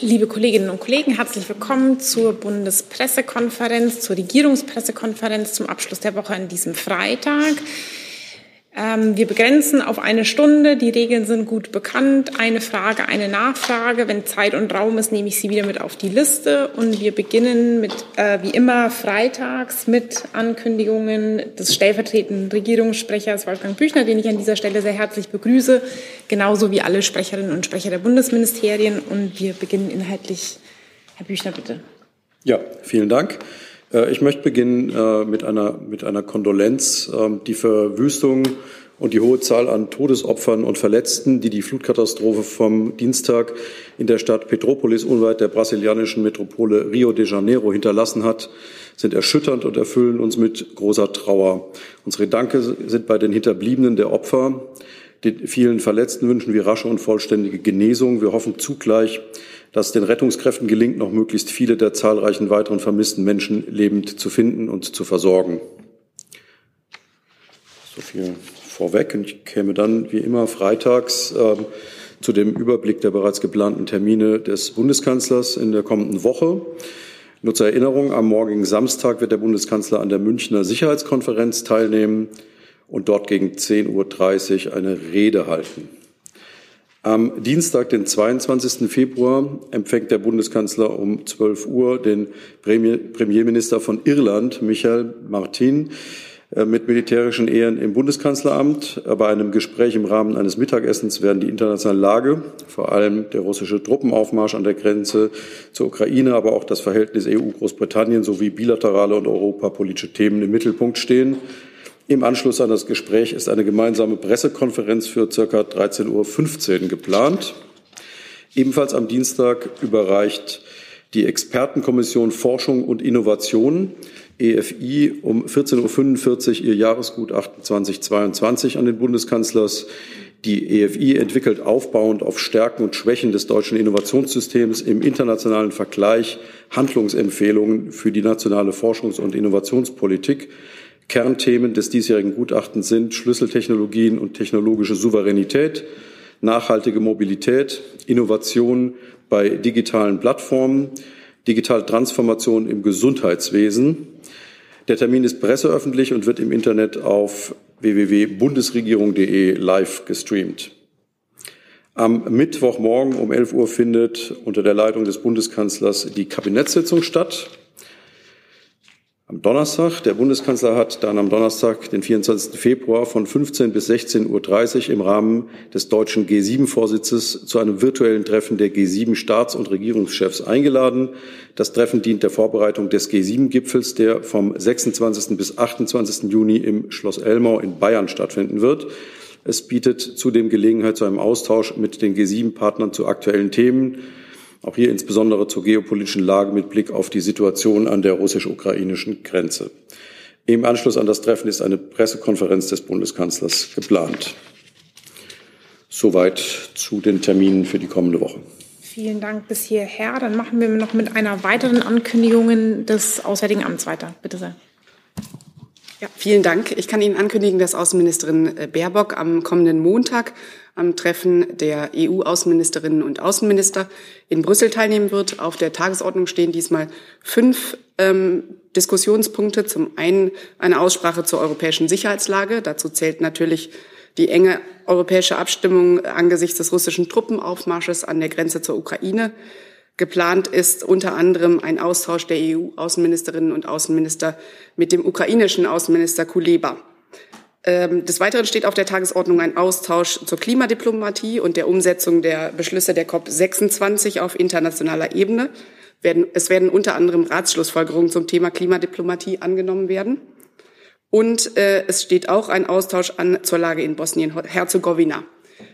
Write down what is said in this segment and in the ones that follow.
Liebe Kolleginnen und Kollegen, herzlich willkommen zur Bundespressekonferenz, zur Regierungspressekonferenz zum Abschluss der Woche an diesem Freitag. Ähm, wir begrenzen auf eine Stunde. Die Regeln sind gut bekannt. Eine Frage, eine Nachfrage. Wenn Zeit und Raum ist, nehme ich Sie wieder mit auf die Liste. Und wir beginnen mit, äh, wie immer, freitags mit Ankündigungen des stellvertretenden Regierungssprechers Wolfgang Büchner, den ich an dieser Stelle sehr herzlich begrüße, genauso wie alle Sprecherinnen und Sprecher der Bundesministerien. Und wir beginnen inhaltlich. Herr Büchner, bitte. Ja, vielen Dank. Äh, ich möchte beginnen äh, mit einer, mit einer Kondolenz. Ähm, die Verwüstung und die hohe Zahl an Todesopfern und Verletzten, die die Flutkatastrophe vom Dienstag in der Stadt Petropolis unweit der brasilianischen Metropole Rio de Janeiro hinterlassen hat, sind erschütternd und erfüllen uns mit großer Trauer. Unsere Gedanken sind bei den Hinterbliebenen der Opfer. Den vielen Verletzten wünschen wir rasche und vollständige Genesung. Wir hoffen zugleich, dass den Rettungskräften gelingt, noch möglichst viele der zahlreichen weiteren vermissten Menschen lebend zu finden und zu versorgen. So viel vorweg. Und ich käme dann wie immer freitags äh, zu dem Überblick der bereits geplanten Termine des Bundeskanzlers in der kommenden Woche. Nur zur Erinnerung, am morgigen Samstag wird der Bundeskanzler an der Münchner Sicherheitskonferenz teilnehmen und dort gegen 10.30 Uhr eine Rede halten. Am Dienstag, den 22. Februar, empfängt der Bundeskanzler um 12 Uhr den Premierminister von Irland, Michael Martin, äh, mit militärischen Ehren im Bundeskanzleramt. Bei einem Gespräch im Rahmen eines Mittagessens werden die internationale Lage, vor allem der russische Truppenaufmarsch an der Grenze zur Ukraine, aber auch das Verhältnis EU-Großbritannien sowie bilaterale und europapolitische Themen im Mittelpunkt stehen. Im Anschluss an das Gespräch ist eine gemeinsame Pressekonferenz für ca. 13.15 Uhr geplant. Ebenfalls am Dienstag überreicht die Expertenkommission Forschung und Innovation EFI um 14.45 Uhr ihr Jahresgutachten 2022 an den Bundeskanzlers. Die EFI entwickelt aufbauend auf Stärken und Schwächen des deutschen Innovationssystems im internationalen Vergleich Handlungsempfehlungen für die nationale Forschungs- und Innovationspolitik Kernthemen des diesjährigen Gutachtens sind Schlüsseltechnologien und technologische Souveränität, nachhaltige Mobilität, Innovation bei digitalen Plattformen, digitale Transformation im Gesundheitswesen. Der Termin ist presseöffentlich und wird im Internet auf www.bundesregierung.de live gestreamt. Am Mittwochmorgen um 11 Uhr findet unter der Leitung des Bundeskanzlers die Kabinettssitzung statt. Am Donnerstag, der Bundeskanzler hat dann am Donnerstag, den 24. Februar von 15 bis 16.30 Uhr im Rahmen des deutschen G7-Vorsitzes zu einem virtuellen Treffen der G7-Staats- und Regierungschefs eingeladen. Das Treffen dient der Vorbereitung des G7-Gipfels, der vom 26. bis 28. Juni im Schloss Elmau in Bayern stattfinden wird. Es bietet zudem Gelegenheit zu einem Austausch mit den G7-Partnern zu aktuellen Themen auch hier insbesondere zur geopolitischen Lage mit Blick auf die Situation an der russisch-ukrainischen Grenze. Im Anschluss an das Treffen ist eine Pressekonferenz des Bundeskanzlers geplant. Soweit zu den Terminen für die kommende Woche. Vielen Dank bis hierher. Dann machen wir noch mit einer weiteren Ankündigung des Auswärtigen Amts weiter. Bitte sehr. Ja, vielen Dank. Ich kann Ihnen ankündigen, dass Außenministerin Baerbock am kommenden Montag am Treffen der EU-Außenministerinnen und Außenminister in Brüssel teilnehmen wird. Auf der Tagesordnung stehen diesmal fünf ähm, Diskussionspunkte. Zum einen eine Aussprache zur europäischen Sicherheitslage. Dazu zählt natürlich die enge europäische Abstimmung angesichts des russischen Truppenaufmarsches an der Grenze zur Ukraine. Geplant ist unter anderem ein Austausch der EU-Außenministerinnen und Außenminister mit dem ukrainischen Außenminister Kuleba. Ähm, des Weiteren steht auf der Tagesordnung ein Austausch zur Klimadiplomatie und der Umsetzung der Beschlüsse der COP26 auf internationaler Ebene. Es werden unter anderem Ratsschlussfolgerungen zum Thema Klimadiplomatie angenommen werden. Und äh, es steht auch ein Austausch an zur Lage in Bosnien-Herzegowina.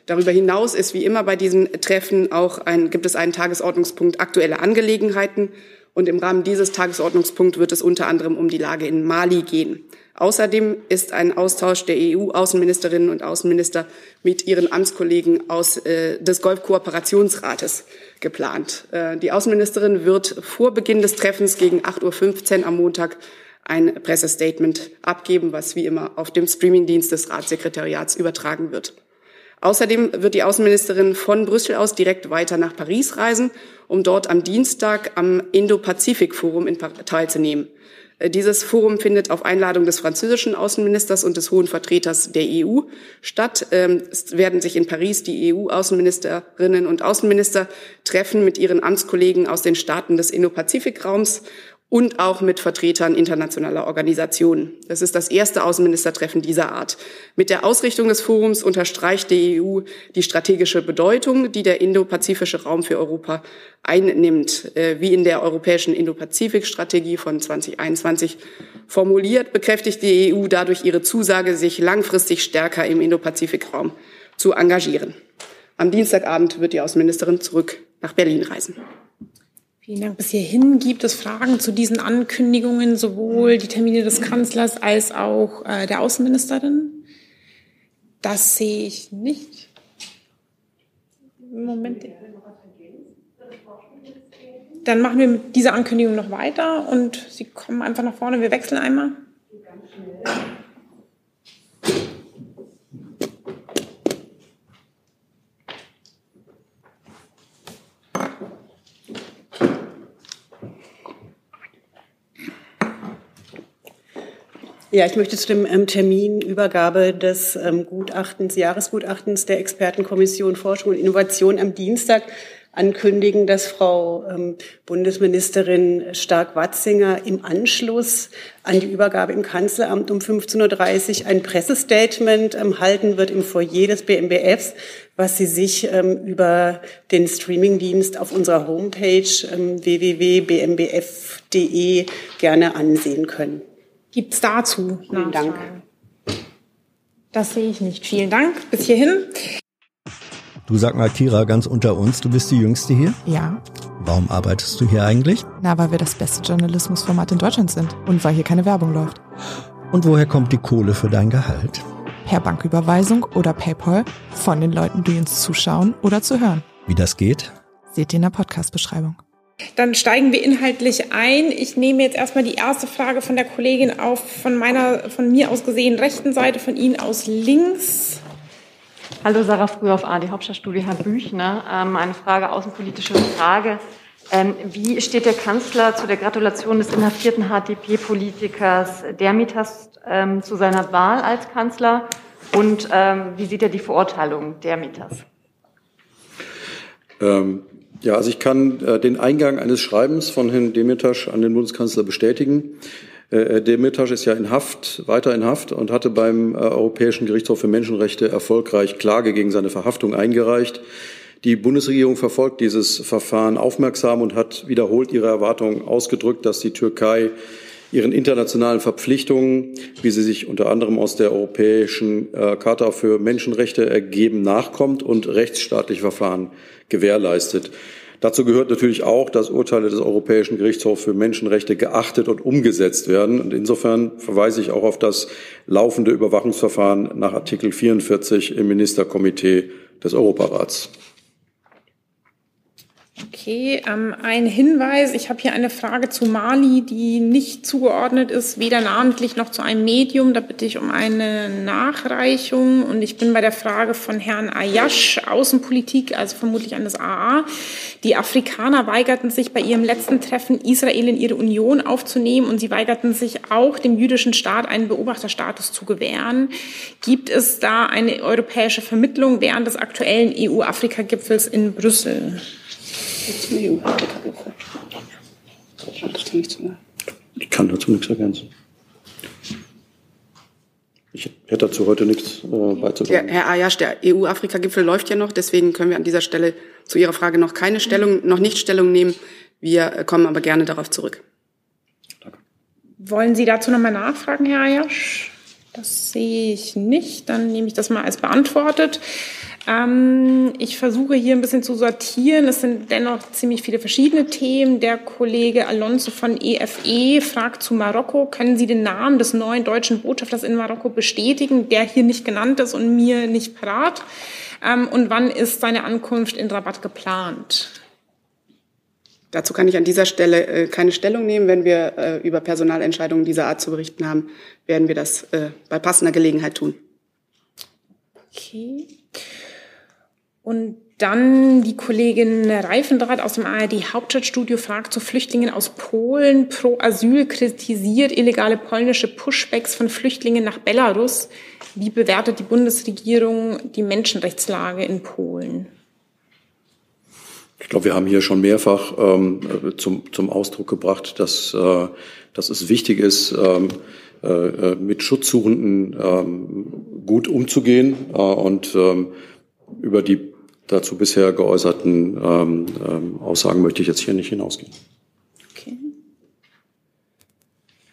Darüber hinaus ist wie immer bei diesen Treffen auch ein, gibt es einen Tagesordnungspunkt aktuelle Angelegenheiten. Und im Rahmen dieses Tagesordnungspunkts wird es unter anderem um die Lage in Mali gehen. Außerdem ist ein Austausch der EU-Außenministerinnen und Außenminister mit ihren Amtskollegen aus äh, des Golfkooperationsrates geplant. Äh, die Außenministerin wird vor Beginn des Treffens gegen 8.15 Uhr am Montag ein Pressestatement abgeben, was wie immer auf dem Streamingdienst des Ratssekretariats übertragen wird. Außerdem wird die Außenministerin von Brüssel aus direkt weiter nach Paris reisen, um dort am Dienstag am Indo-Pazifik-Forum teilzunehmen. Äh, dieses Forum findet auf Einladung des französischen Außenministers und des hohen Vertreters der EU statt. Ähm, es werden sich in Paris die EU-Außenministerinnen und Außenminister treffen mit ihren Amtskollegen aus den Staaten des Indo-Pazifik-Raums und auch mit Vertretern internationaler Organisationen. Das ist das erste Außenministertreffen dieser Art. Mit der Ausrichtung des Forums unterstreicht die EU die strategische Bedeutung, die der indopazifische Raum für Europa einnimmt. Äh, wie in der europäischen Indo-Pazifik-Strategie von 2021 formuliert, bekräftigt die EU dadurch ihre Zusage, sich langfristig stärker im Indo-Pazifik-Raum zu engagieren. Am Dienstagabend wird die Außenministerin zurück nach Berlin reisen. Vielen Dank. Bis hierhin gibt es Fragen zu diesen Ankündigungen, sowohl die Termine des Kanzlers als auch äh, der Außenministerin. Das sehe ich nicht. Moment. Dann machen wir mit dieser Ankündigung noch weiter und Sie kommen einfach nach vorne. Wir wechseln einmal. Ja, ich möchte zu dem ähm, Termin Übergabe des ähm, Gutachtens, Jahresgutachtens der Expertenkommission Forschung und Innovation am Dienstag ankündigen, dass Frau ähm, Bundesministerin Stark-Watzinger im Anschluss an die Übergabe im Kanzleramt um 15.30 Uhr ein Pressestatement ähm, halten wird im Foyer des BMBFs, was Sie sich über den Streamingdienst auf unserer Homepage www.bmbf.de gerne ansehen können. Gibt es dazu Vielen Dank. Das sehe ich nicht. Vielen Dank. Bis hierhin. Du sag mal, Kira, ganz unter uns, du bist die Jüngste hier? Ja. Warum arbeitest du hier eigentlich? Na, weil wir das beste Journalismusformat in Deutschland sind und weil hier keine Werbung läuft. Und woher kommt die Kohle für dein Gehalt? Per Banküberweisung oder PayPal von den Leuten, die uns zuschauen oder zu hören. Wie das geht? Seht ihr in der Podcast-Beschreibung. Dann steigen wir inhaltlich ein. Ich nehme jetzt erstmal die erste Frage von der Kollegin auf, von meiner, von mir aus gesehen rechten Seite, von Ihnen aus links. Hallo, Sarah Früh auf AD Hauptstadtstudio, Herr Büchner. Ähm, eine Frage, außenpolitische Frage. Ähm, wie steht der Kanzler zu der Gratulation des inhaftierten HDP-Politikers Dermitas ähm, zu seiner Wahl als Kanzler? Und wie sieht er die Verurteilung Dermitas? Ja, also ich kann äh, den Eingang eines Schreibens von Herrn Demirtas an den Bundeskanzler bestätigen. Äh, Demirtas ist ja in Haft, weiter in Haft und hatte beim äh, Europäischen Gerichtshof für Menschenrechte erfolgreich Klage gegen seine Verhaftung eingereicht. Die Bundesregierung verfolgt dieses Verfahren aufmerksam und hat wiederholt ihre Erwartungen ausgedrückt, dass die Türkei ihren internationalen Verpflichtungen, wie sie sich unter anderem aus der Europäischen äh, Charta für Menschenrechte ergeben, nachkommt und rechtsstaatliche Verfahren gewährleistet. Dazu gehört natürlich auch, dass Urteile des Europäischen Gerichtshofs für Menschenrechte geachtet und umgesetzt werden. Und insofern verweise ich auch auf das laufende Überwachungsverfahren nach Artikel 44 im Ministerkomitee des Europarats. Okay, ähm, ein Hinweis. Ich habe hier eine Frage zu Mali, die nicht zugeordnet ist, weder namentlich noch zu einem Medium. Da bitte ich um eine Nachreichung. Und ich bin bei der Frage von Herrn Ayash, Außenpolitik, also vermutlich an das AA. Die Afrikaner weigerten sich bei ihrem letzten Treffen, Israel in ihre Union aufzunehmen. Und sie weigerten sich auch, dem jüdischen Staat einen Beobachterstatus zu gewähren. Gibt es da eine europäische Vermittlung während des aktuellen EU-Afrika-Gipfels in Brüssel? Ich kann dazu nichts ergänzen. Ich hätte dazu heute nichts äh, beizutragen. Herr Ayash, der EU-Afrika-Gipfel läuft ja noch, deswegen können wir an dieser Stelle zu Ihrer Frage noch keine Stellung, noch nicht Stellung nehmen. Wir kommen aber gerne darauf zurück. Danke. Wollen Sie dazu nochmal nachfragen, Herr Ayash? Das sehe ich nicht. Dann nehme ich das mal als beantwortet. Ähm, ich versuche hier ein bisschen zu sortieren. Es sind dennoch ziemlich viele verschiedene Themen. Der Kollege Alonso von EFE e fragt zu Marokko, können Sie den Namen des neuen deutschen Botschafters in Marokko bestätigen, der hier nicht genannt ist und mir nicht parat? Ähm, und wann ist seine Ankunft in Rabat geplant? Dazu kann ich an dieser Stelle äh, keine Stellung nehmen. Wenn wir äh, über Personalentscheidungen dieser Art zu berichten haben, werden wir das äh, bei passender Gelegenheit tun. Okay. Und dann die Kollegin Reifendraht aus dem ARD Hauptstadtstudio fragt zu Flüchtlingen aus Polen. Pro Asyl kritisiert illegale polnische Pushbacks von Flüchtlingen nach Belarus. Wie bewertet die Bundesregierung die Menschenrechtslage in Polen? Ich glaube, wir haben hier schon mehrfach ähm, zum, zum Ausdruck gebracht, dass, äh, dass es wichtig ist, ähm, äh, mit Schutzsuchenden ähm, gut umzugehen äh, und ähm, über die dazu bisher geäußerten ähm, ähm, Aussagen möchte ich jetzt hier nicht hinausgehen. Okay.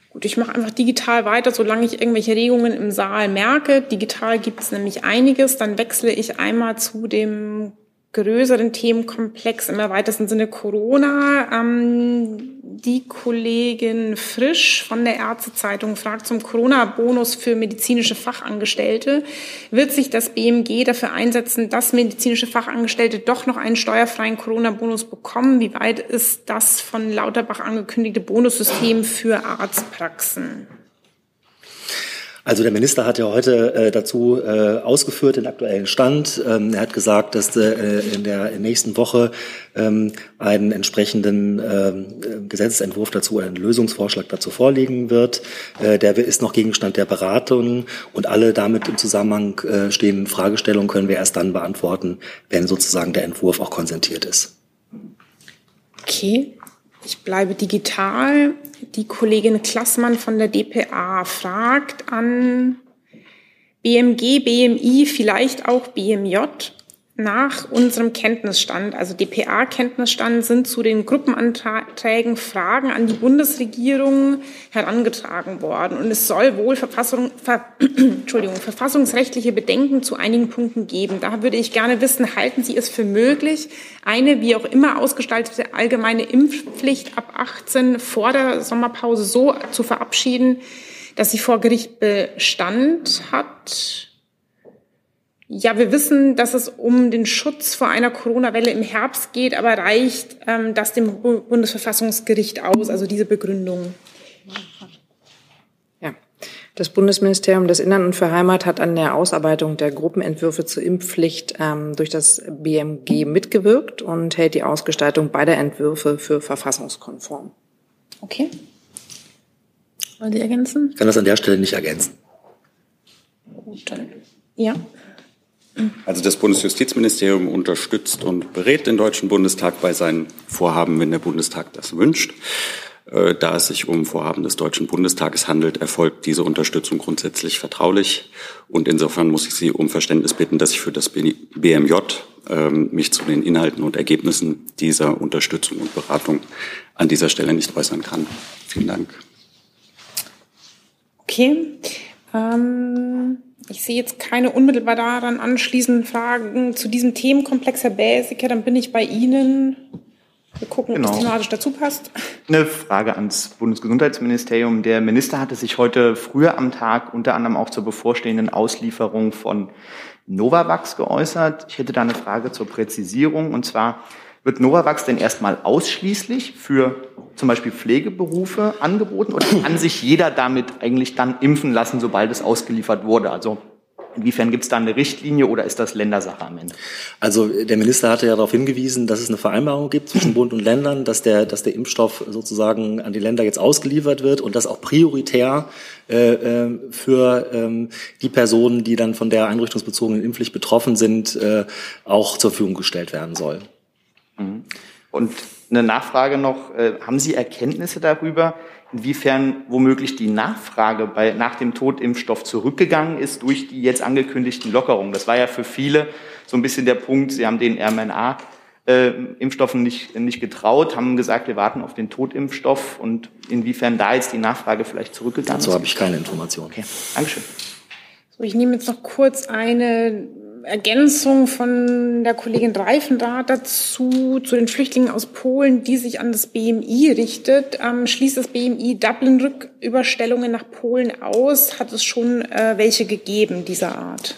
Gut, ich mache einfach digital weiter, solange ich irgendwelche Regungen im Saal merke. Digital gibt es nämlich einiges. Dann wechsle ich einmal zu dem größeren Themenkomplex im erweiterten Sinne Corona. Ähm, die Kollegin Frisch von der Ärztezeitung fragt zum Corona-Bonus für medizinische Fachangestellte. Wird sich das BMG dafür einsetzen, dass medizinische Fachangestellte doch noch einen steuerfreien Corona-Bonus bekommen? Wie weit ist das von Lauterbach angekündigte Bonussystem für Arztpraxen? Also der Minister hat ja heute äh, dazu äh, ausgeführt den aktuellen Stand. Ähm, er hat gesagt, dass äh, in der nächsten Woche ähm, einen entsprechenden ähm, Gesetzentwurf dazu, einen Lösungsvorschlag dazu vorliegen wird. Äh, der ist noch Gegenstand der Beratungen und alle damit im Zusammenhang äh, stehenden Fragestellungen können wir erst dann beantworten, wenn sozusagen der Entwurf auch konsentiert ist. Okay. Ich bleibe digital. Die Kollegin Klassmann von der DPA fragt an BMG, BMI, vielleicht auch BMJ, nach unserem Kenntnisstand, also DPA-Kenntnisstand, sind zu den Gruppenanträgen Fragen an die Bundesregierung herangetragen worden. Und es soll wohl Verfassung, Ver, Entschuldigung, verfassungsrechtliche Bedenken zu einigen Punkten geben. Da würde ich gerne wissen, halten Sie es für möglich, eine wie auch immer ausgestaltete allgemeine Impfpflicht ab 18 vor der Sommerpause so zu verabschieden, dass sie vor Gericht Bestand hat? Ja, wir wissen, dass es um den Schutz vor einer Corona-Welle im Herbst geht, aber reicht ähm, das dem Bundesverfassungsgericht aus, also diese Begründung? Ja. Das Bundesministerium des Innern und für Heimat hat an der Ausarbeitung der Gruppenentwürfe zur Impfpflicht ähm, durch das BMG mitgewirkt und hält die Ausgestaltung beider Entwürfe für verfassungskonform. Okay. Wollen Sie ergänzen? Ich kann das an der Stelle nicht ergänzen. Gut, dann. Ja. Also das Bundesjustizministerium unterstützt und berät den Deutschen Bundestag bei seinen Vorhaben, wenn der Bundestag das wünscht. Äh, da es sich um Vorhaben des Deutschen Bundestages handelt, erfolgt diese Unterstützung grundsätzlich vertraulich. Und insofern muss ich Sie um Verständnis bitten, dass ich für das BMJ ähm, mich zu den Inhalten und Ergebnissen dieser Unterstützung und Beratung an dieser Stelle nicht äußern kann. Vielen Dank. Okay. Ähm ich sehe jetzt keine unmittelbar daran anschließenden Fragen zu diesem Themenkomplex, Herr Bäsiker. Dann bin ich bei Ihnen. Wir gucken, genau. ob das genau. thematisch dazu passt. Eine Frage ans Bundesgesundheitsministerium. Der Minister hatte sich heute früher am Tag unter anderem auch zur bevorstehenden Auslieferung von Novavax geäußert. Ich hätte da eine Frage zur Präzisierung. Und zwar, wird Novavax denn erstmal ausschließlich für zum Beispiel Pflegeberufe angeboten oder kann sich jeder damit eigentlich dann impfen lassen, sobald es ausgeliefert wurde? Also Inwiefern gibt es da eine Richtlinie oder ist das Ländersache am Ende? Also der Minister hatte ja darauf hingewiesen, dass es eine Vereinbarung gibt zwischen Bund und Ländern, dass der, dass der Impfstoff sozusagen an die Länder jetzt ausgeliefert wird und das auch prioritär äh, äh für ähm, die Personen, die dann von der einrichtungsbezogenen Impfpflicht betroffen sind, äh, auch zur Verfügung gestellt werden soll. Mhm. Und eine Nachfrage noch, äh, haben Sie Erkenntnisse darüber, inwiefern womöglich die Nachfrage bei, nach dem Totimpfstoff zurückgegangen ist durch die jetzt angekündigten Lockerungen? Das war ja für viele so ein bisschen der Punkt, Sie haben den RMNA äh, Impfstoffen nicht, nicht getraut, haben gesagt, wir warten auf den Totimpfstoff und inwiefern da jetzt die Nachfrage vielleicht zurückgegangen Dazu ist? Dazu habe ich keine Informationen. Okay, Dankeschön. So, ich nehme jetzt noch kurz eine Ergänzung von der Kollegin Reifenrath dazu, zu den Flüchtlingen aus Polen, die sich an das BMI richtet. Ähm, schließt das BMI Dublin-Rücküberstellungen nach Polen aus? Hat es schon äh, welche gegeben dieser Art?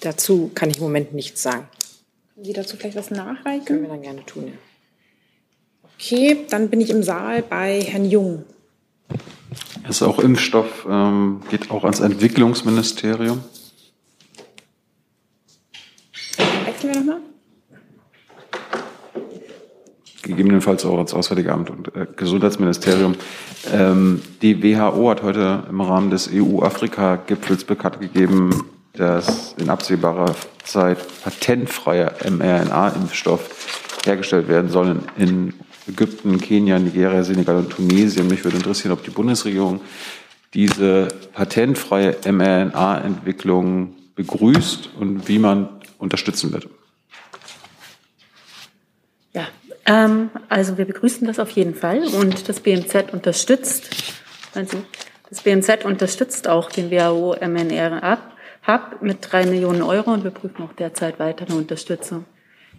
Dazu kann ich im Moment nichts sagen. Können Sie dazu vielleicht was nachreichen? Können wir dann gerne tun, ja. Okay, dann bin ich im Saal bei Herrn Jung. Ist auch Impfstoff, ähm, geht auch ans Entwicklungsministerium. Sprechen wir nochmal? Gegebenenfalls auch als Auswärtige Amt und äh, Gesundheitsministerium. Ähm, die WHO hat heute im Rahmen des EU-Afrika-Gipfels bekannt gegeben, dass in absehbarer Zeit patentfreier mRNA-Impfstoff hergestellt werden soll in Ägypten, Kenia, Nigeria, Senegal und Tunesien. Mich würde interessieren, ob die Bundesregierung diese patentfreie mRNA-Entwicklung begrüßt und wie man unterstützen wird. Ja, ähm, also wir begrüßen das auf jeden Fall und das BMZ unterstützt, also das BMZ unterstützt auch den WHO mRNA Hub mit drei Millionen Euro und wir prüfen auch derzeit weitere Unterstützung.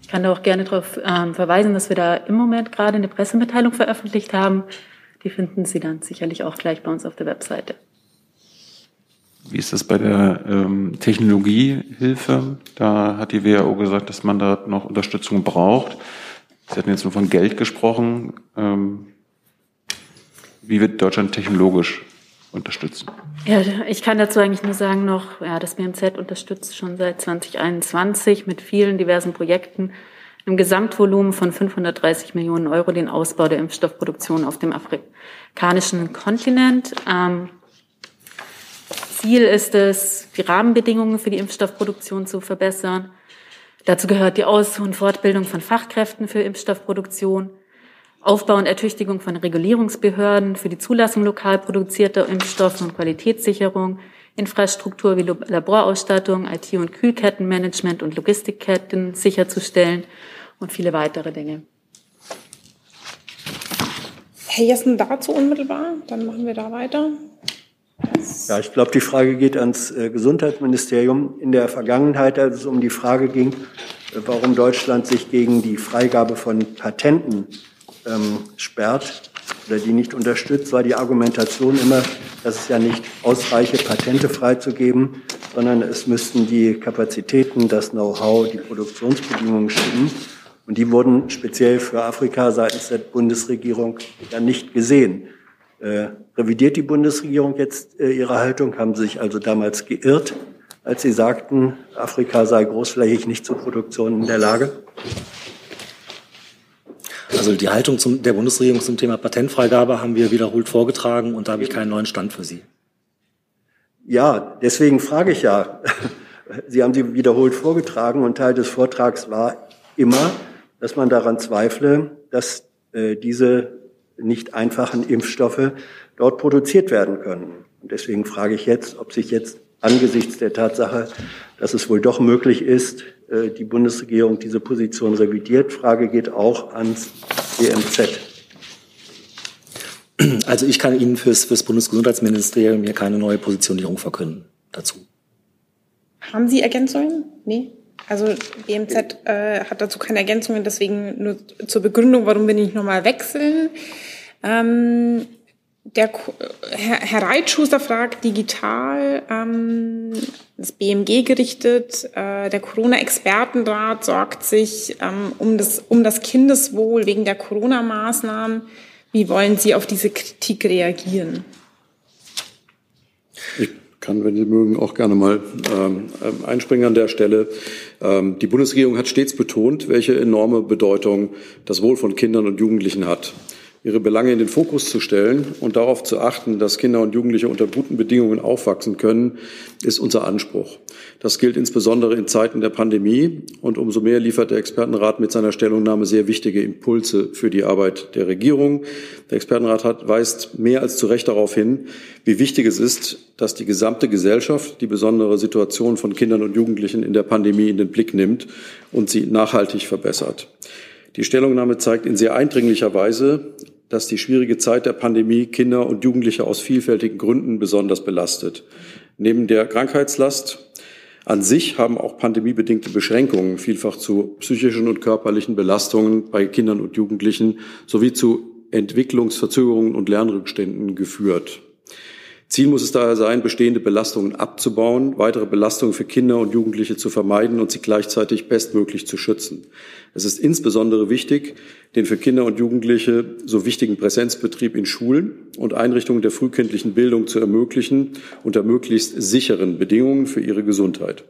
Ich kann da auch gerne darauf ähm, verweisen, dass wir da im Moment gerade eine Pressemitteilung veröffentlicht haben. Die finden Sie dann sicherlich auch gleich bei uns auf der Webseite. Wie ist das bei der ähm, Technologiehilfe? Da hat die WHO gesagt, dass man da noch Unterstützung braucht. Sie hatten jetzt nur von Geld gesprochen. Ähm, wie wird Deutschland technologisch unterstützen? Ja, ich kann dazu eigentlich nur sagen noch, ja, das BMZ unterstützt schon seit 2021 mit vielen diversen Projekten im Gesamtvolumen von 530 Millionen Euro den Ausbau der Impfstoffproduktion auf dem afrikanischen Kontinent. Ähm, Ziel ist es, die Rahmenbedingungen für die Impfstoffproduktion zu verbessern. Dazu gehört die Aus- und Fortbildung von Fachkräften für Impfstoffproduktion, Aufbau und Ertüchtigung von Regulierungsbehörden für die Zulassung lokal produzierter Impfstoffe und Qualitätssicherung, Infrastruktur wie Laborausstattung, IT- und Kühlkettenmanagement und Logistikketten sicherzustellen und viele weitere Dinge. Herr Jessen dazu unmittelbar, dann machen wir da weiter. Ja, ich glaube, die Frage geht ans äh, Gesundheitsministerium. In der Vergangenheit, als es um die Frage ging, äh, warum Deutschland sich gegen die Freigabe von Patenten ähm, sperrt oder die nicht unterstützt, war die Argumentation immer, dass es ja nicht ausreiche, Patente freizugeben, sondern es müssten die Kapazitäten, das Know-how, die Produktionsbedingungen stimmen. Und die wurden speziell für Afrika seitens der Bundesregierung ja nicht gesehen. Äh, revidiert die Bundesregierung jetzt äh, ihre Haltung? Haben Sie sich also damals geirrt, als Sie sagten, Afrika sei großflächig nicht zur Produktion in der Lage? Also die Haltung zum, der Bundesregierung zum Thema Patentfreigabe haben wir wiederholt vorgetragen und da habe ich keinen neuen Stand für Sie. Ja, deswegen frage ich ja. Sie haben sie wiederholt vorgetragen und Teil des Vortrags war immer, dass man daran zweifle, dass äh, diese nicht einfachen Impfstoffe dort produziert werden können. Und deswegen frage ich jetzt, ob sich jetzt angesichts der Tatsache, dass es wohl doch möglich ist, äh, die Bundesregierung diese Position revidiert. Frage geht auch ans BMZ. Also ich kann Ihnen fürs, fürs Bundesgesundheitsministerium hier keine neue Positionierung verkünden dazu. Haben Sie Ergänzungen? Nee? Also BMZ äh, hat dazu keine Ergänzungen, deswegen nur zur Begründung, warum wir nicht nochmal wechseln. Ähm, der Herr, Herr Reitschuster fragt digital, ähm, das BMG gerichtet, äh, der Corona-Expertenrat sorgt sich ähm, um, das, um das Kindeswohl wegen der Corona-Maßnahmen. Wie wollen Sie auf diese Kritik reagieren? Ich kann, wenn Sie mögen, auch gerne mal ähm, einspringen an der Stelle. Ähm, die Bundesregierung hat stets betont, welche enorme Bedeutung das Wohl von Kindern und Jugendlichen hat ihre Belange in den Fokus zu stellen und darauf zu achten, dass Kinder und Jugendliche unter guten Bedingungen aufwachsen können, ist unser Anspruch. Das gilt insbesondere in Zeiten der Pandemie und umso mehr liefert der Expertenrat mit seiner Stellungnahme sehr wichtige Impulse für die Arbeit der Regierung. Der Expertenrat hat, weist mehr als zu Recht darauf hin, wie wichtig es ist, dass die gesamte Gesellschaft die besondere Situation von Kindern und Jugendlichen in der Pandemie in den Blick nimmt und sie nachhaltig verbessert. Die Stellungnahme zeigt in sehr eindringlicher Weise, dass die schwierige Zeit der Pandemie Kinder und Jugendliche aus vielfältigen Gründen besonders belastet. Neben der Krankheitslast an sich haben auch pandemiebedingte Beschränkungen vielfach zu psychischen und körperlichen Belastungen bei Kindern und Jugendlichen sowie zu Entwicklungsverzögerungen und Lernrückständen geführt. Ziel muss es daher sein, bestehende Belastungen abzubauen, weitere Belastungen für Kinder und Jugendliche zu vermeiden und sie gleichzeitig bestmöglich zu schützen. Es ist insbesondere wichtig, den für Kinder und Jugendliche so wichtigen Präsenzbetrieb in Schulen und Einrichtungen der frühkindlichen Bildung zu ermöglichen unter möglichst sicheren Bedingungen für ihre Gesundheit.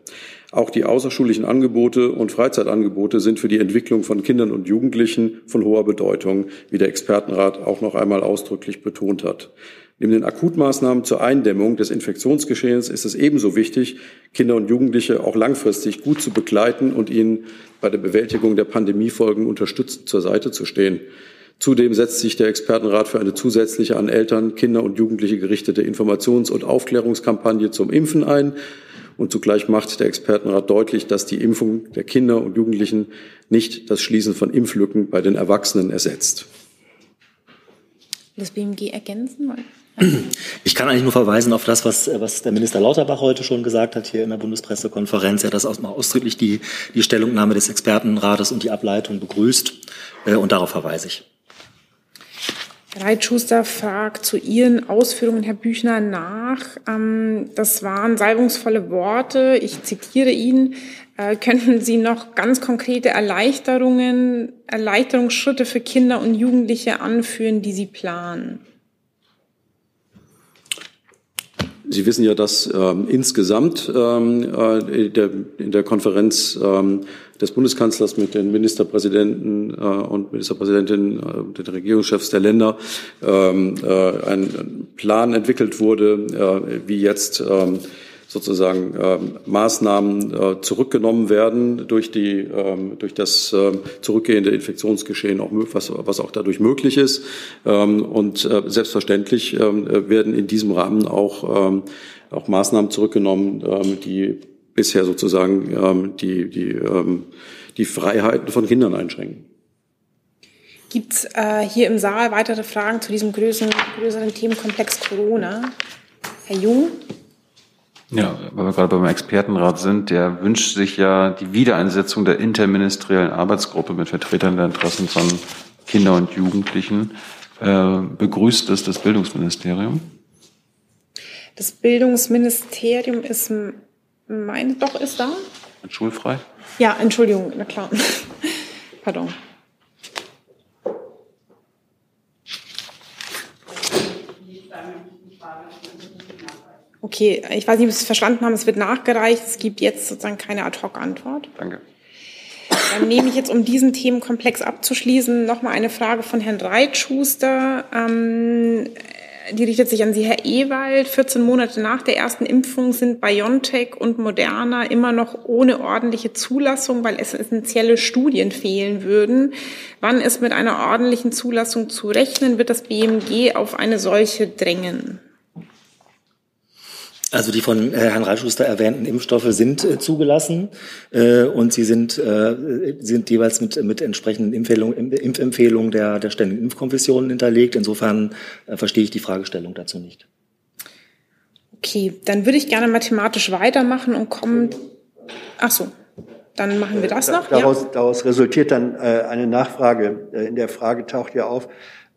Auch die außerschulischen Angebote und Freizeitangebote sind für die Entwicklung von Kindern und Jugendlichen von hoher Bedeutung, wie der Expertenrat auch noch einmal ausdrücklich betont hat. Neben den Akutmaßnahmen zur Eindämmung des Infektionsgeschehens ist es ebenso wichtig, Kinder und Jugendliche auch langfristig gut zu begleiten und ihnen bei der Bewältigung der Pandemiefolgen unterstützend zur Seite zu stehen. Zudem setzt sich der Expertenrat für eine zusätzliche an Eltern, Kinder und Jugendliche gerichtete Informations- und Aufklärungskampagne zum Impfen ein. Und zugleich macht der Expertenrat deutlich, dass die Impfung der Kinder und Jugendlichen nicht das Schließen von Impflücken bei den Erwachsenen ersetzt. Das BMG ergänzen? Ich kann eigentlich nur verweisen auf das, was, was der Minister Lauterbach heute schon gesagt hat hier in der Bundespressekonferenz. Er hat das auch mal ausdrücklich die, die Stellungnahme des Expertenrates und die Ableitung begrüßt. Äh, und darauf verweise ich. Reitschuster fragt zu Ihren Ausführungen, Herr Büchner, nach. Ähm, das waren salbungsvolle Worte. Ich zitiere ihn. Äh, könnten Sie noch ganz konkrete Erleichterungen, Erleichterungsschritte für Kinder und Jugendliche anführen, die Sie planen? Sie wissen ja, dass ähm, insgesamt ähm, äh, der, in der Konferenz ähm, des Bundeskanzlers mit den Ministerpräsidenten äh, und Ministerpräsidentinnen, äh, den Regierungschefs der Länder, ähm, äh, ein Plan entwickelt wurde, äh, wie jetzt ähm, sozusagen ähm, Maßnahmen äh, zurückgenommen werden durch die ähm, durch das äh, zurückgehende Infektionsgeschehen auch was, was auch dadurch möglich ist ähm, und äh, selbstverständlich ähm, werden in diesem Rahmen auch ähm, auch Maßnahmen zurückgenommen, ähm, die bisher sozusagen ähm, die die ähm, die Freiheiten von Kindern einschränken. Gibt es äh, hier im Saal weitere Fragen zu diesem größeren, größeren Themenkomplex Corona? Herr Jung? Ja, weil wir gerade beim Expertenrat sind, der wünscht sich ja die Wiedereinsetzung der interministeriellen Arbeitsgruppe mit Vertretern der Interessen von Kindern und Jugendlichen. Äh, begrüßt es das Bildungsministerium? Das Bildungsministerium ist, meine, doch, ist da? Schulfrei? Ja, Entschuldigung, na klar. Pardon. Okay, ich weiß nicht, ob Sie es verstanden haben, es wird nachgereicht. Es gibt jetzt sozusagen keine Ad-Hoc-Antwort. Danke. Dann nehme ich jetzt, um diesen Themenkomplex abzuschließen, nochmal eine Frage von Herrn Reitschuster. Ähm, die richtet sich an Sie, Herr Ewald. 14 Monate nach der ersten Impfung sind BioNTech und Moderna immer noch ohne ordentliche Zulassung, weil essentielle Studien fehlen würden. Wann ist mit einer ordentlichen Zulassung zu rechnen? Wird das BMG auf eine solche drängen? Also die von äh, Herrn Reitschuster erwähnten Impfstoffe sind äh, zugelassen äh, und sie sind, äh, sind jeweils mit, mit entsprechenden Impfempfehlungen, Impfempfehlungen der, der Ständigen Impfkommission hinterlegt. Insofern äh, verstehe ich die Fragestellung dazu nicht. Okay, dann würde ich gerne mathematisch weitermachen und kommen. Ach so, dann machen wir das noch. Daraus, ja. daraus resultiert dann äh, eine Nachfrage. Äh, in der Frage taucht ja auf,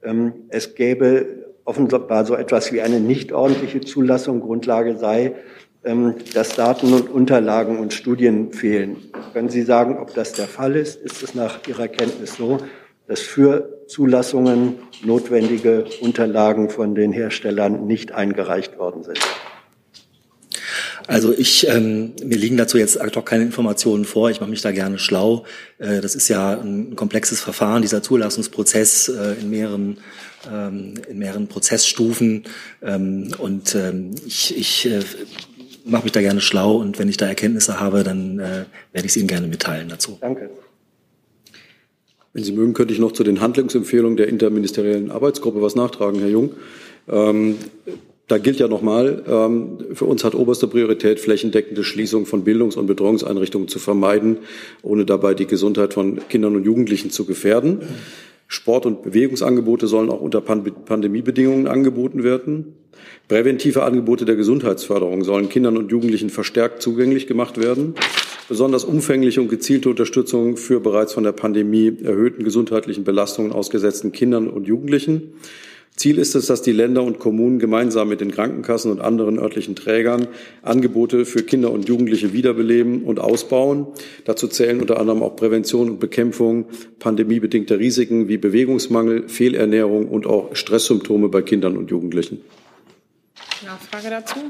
ähm, es gäbe offenbar so etwas wie eine nicht ordentliche Zulassung Grundlage sei, ähm, dass Daten und Unterlagen und Studien fehlen. Können Sie sagen, ob das der Fall ist? Ist es nach Ihrer Kenntnis so, dass für Zulassungen notwendige Unterlagen von den Herstellern nicht eingereicht worden sind? Also ich, ähm, mir liegen dazu jetzt ad hoc keine Informationen vor. Ich mache mich da gerne schlau. Äh, das ist ja ein komplexes Verfahren, dieser Zulassungsprozess äh, in mehreren ähm, in mehreren Prozessstufen. Ähm, und ähm, ich, ich äh, mache mich da gerne schlau und wenn ich da Erkenntnisse habe, dann äh, werde ich es Ihnen gerne mitteilen dazu. Danke. Wenn Sie mögen, könnte ich noch zu den Handlungsempfehlungen der interministeriellen Arbeitsgruppe was nachtragen, Herr Jung. Ähm, da gilt ja nochmal, ähm, für uns hat oberste Priorität, flächendeckende Schließung von Bildungs- und Betreuungseinrichtungen zu vermeiden, ohne dabei die Gesundheit von Kindern und Jugendlichen zu gefährden. Sport- und Bewegungsangebote sollen auch unter Pandemiebedingungen angeboten werden. Präventive Angebote der Gesundheitsförderung sollen Kindern und Jugendlichen verstärkt zugänglich gemacht werden. Besonders umfängliche und gezielte Unterstützung für bereits von der Pandemie erhöhten gesundheitlichen Belastungen ausgesetzten Kindern und Jugendlichen. Ziel ist es, dass die Länder und Kommunen gemeinsam mit den Krankenkassen und anderen örtlichen Trägern Angebote für Kinder und Jugendliche wiederbeleben und ausbauen. Dazu zählen unter anderem auch Prävention und Bekämpfung pandemiebedingter Risiken wie Bewegungsmangel, Fehlernährung und auch Stresssymptome bei Kindern und Jugendlichen. Nachfrage dazu?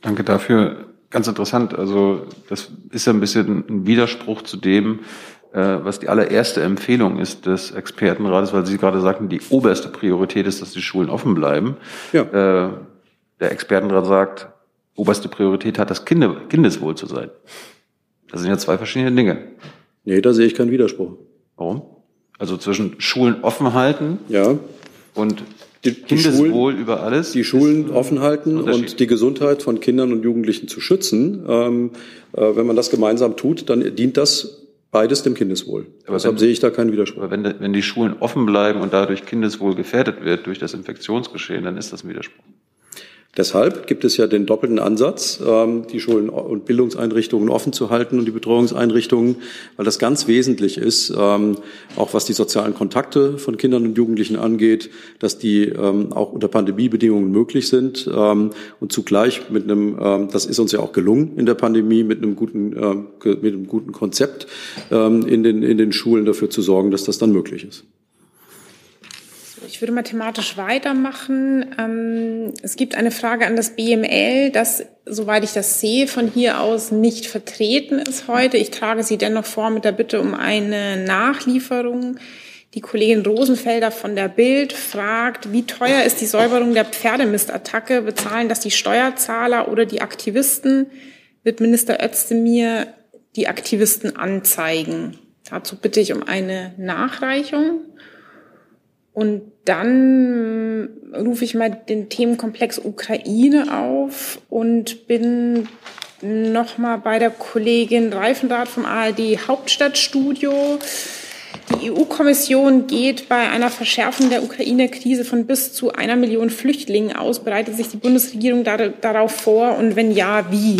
Danke dafür. ganz interessant. Also das ist ja ein bisschen ein Widerspruch zu dem, was die allererste Empfehlung ist des Expertenrates, weil Sie gerade sagten, die oberste Priorität ist, dass die Schulen offen bleiben. Ja. Äh, der Expertenrat sagt, oberste Priorität hat das Kindeswohl zu sein. Das sind ja zwei verschiedene Dinge. Nee, da sehe ich keinen Widerspruch. Warum? Also zwischen Schulen offen halten ja. und die, die Schulen, über alles. Die Schulen offen halten und die Gesundheit von Kindern und Jugendlichen zu schützen. Ähm, äh, wenn man das gemeinsam tut, dann dient das beides dem Kindeswohl. Aber Deshalb wenn, sehe ich da keinen Widerspruch. Aber wenn, wenn die Schulen offen bleiben und dadurch Kindeswohl gefährdet wird durch das Infektionsgeschehen, dann ist das ein Widerspruch. Deshalb gibt es ja den doppelten Ansatz, ähm, die Schulen und Bildungseinrichtungen offen zu halten und die Betreuungseinrichtungen, weil das ganz wesentlich ist, ähm, auch was die sozialen Kontakte von Kindern und Jugendlichen angeht, dass die ähm, auch unter Pandemiebedingungen möglich sind und zugleich mit einem, das ist uns ja auch gelungen in der Pandemie, mit einem guten, mit einem guten Konzept in den, in den Schulen dafür zu sorgen, dass das dann möglich ist. Ich würde mal thematisch weitermachen. Ähm, es gibt eine Frage an das BML, das, soweit ich das sehe, von hier aus nicht vertreten ist heute. Ich trage sie dennoch vor mit der Bitte um eine Nachlieferung. Die Kollegin Rosenfelder von der Bild fragt, wie teuer ist die Säuberung der Pferdemistattacke? Bezahlen das die Steuerzahler oder die Aktivisten? Wird Minister Özdemir die Aktivisten anzeigen? Dazu bitte ich um eine Nachreichung. Und dann rufe ich mal den Themenkomplex Ukraine auf und bin nochmal bei der Kollegin Reifenrath vom ARD Hauptstadtstudio. Die EU-Kommission geht bei einer Verschärfung der Ukraine-Krise von bis zu einer Million Flüchtlingen aus. Bereitet sich die Bundesregierung darauf vor und wenn ja, wie?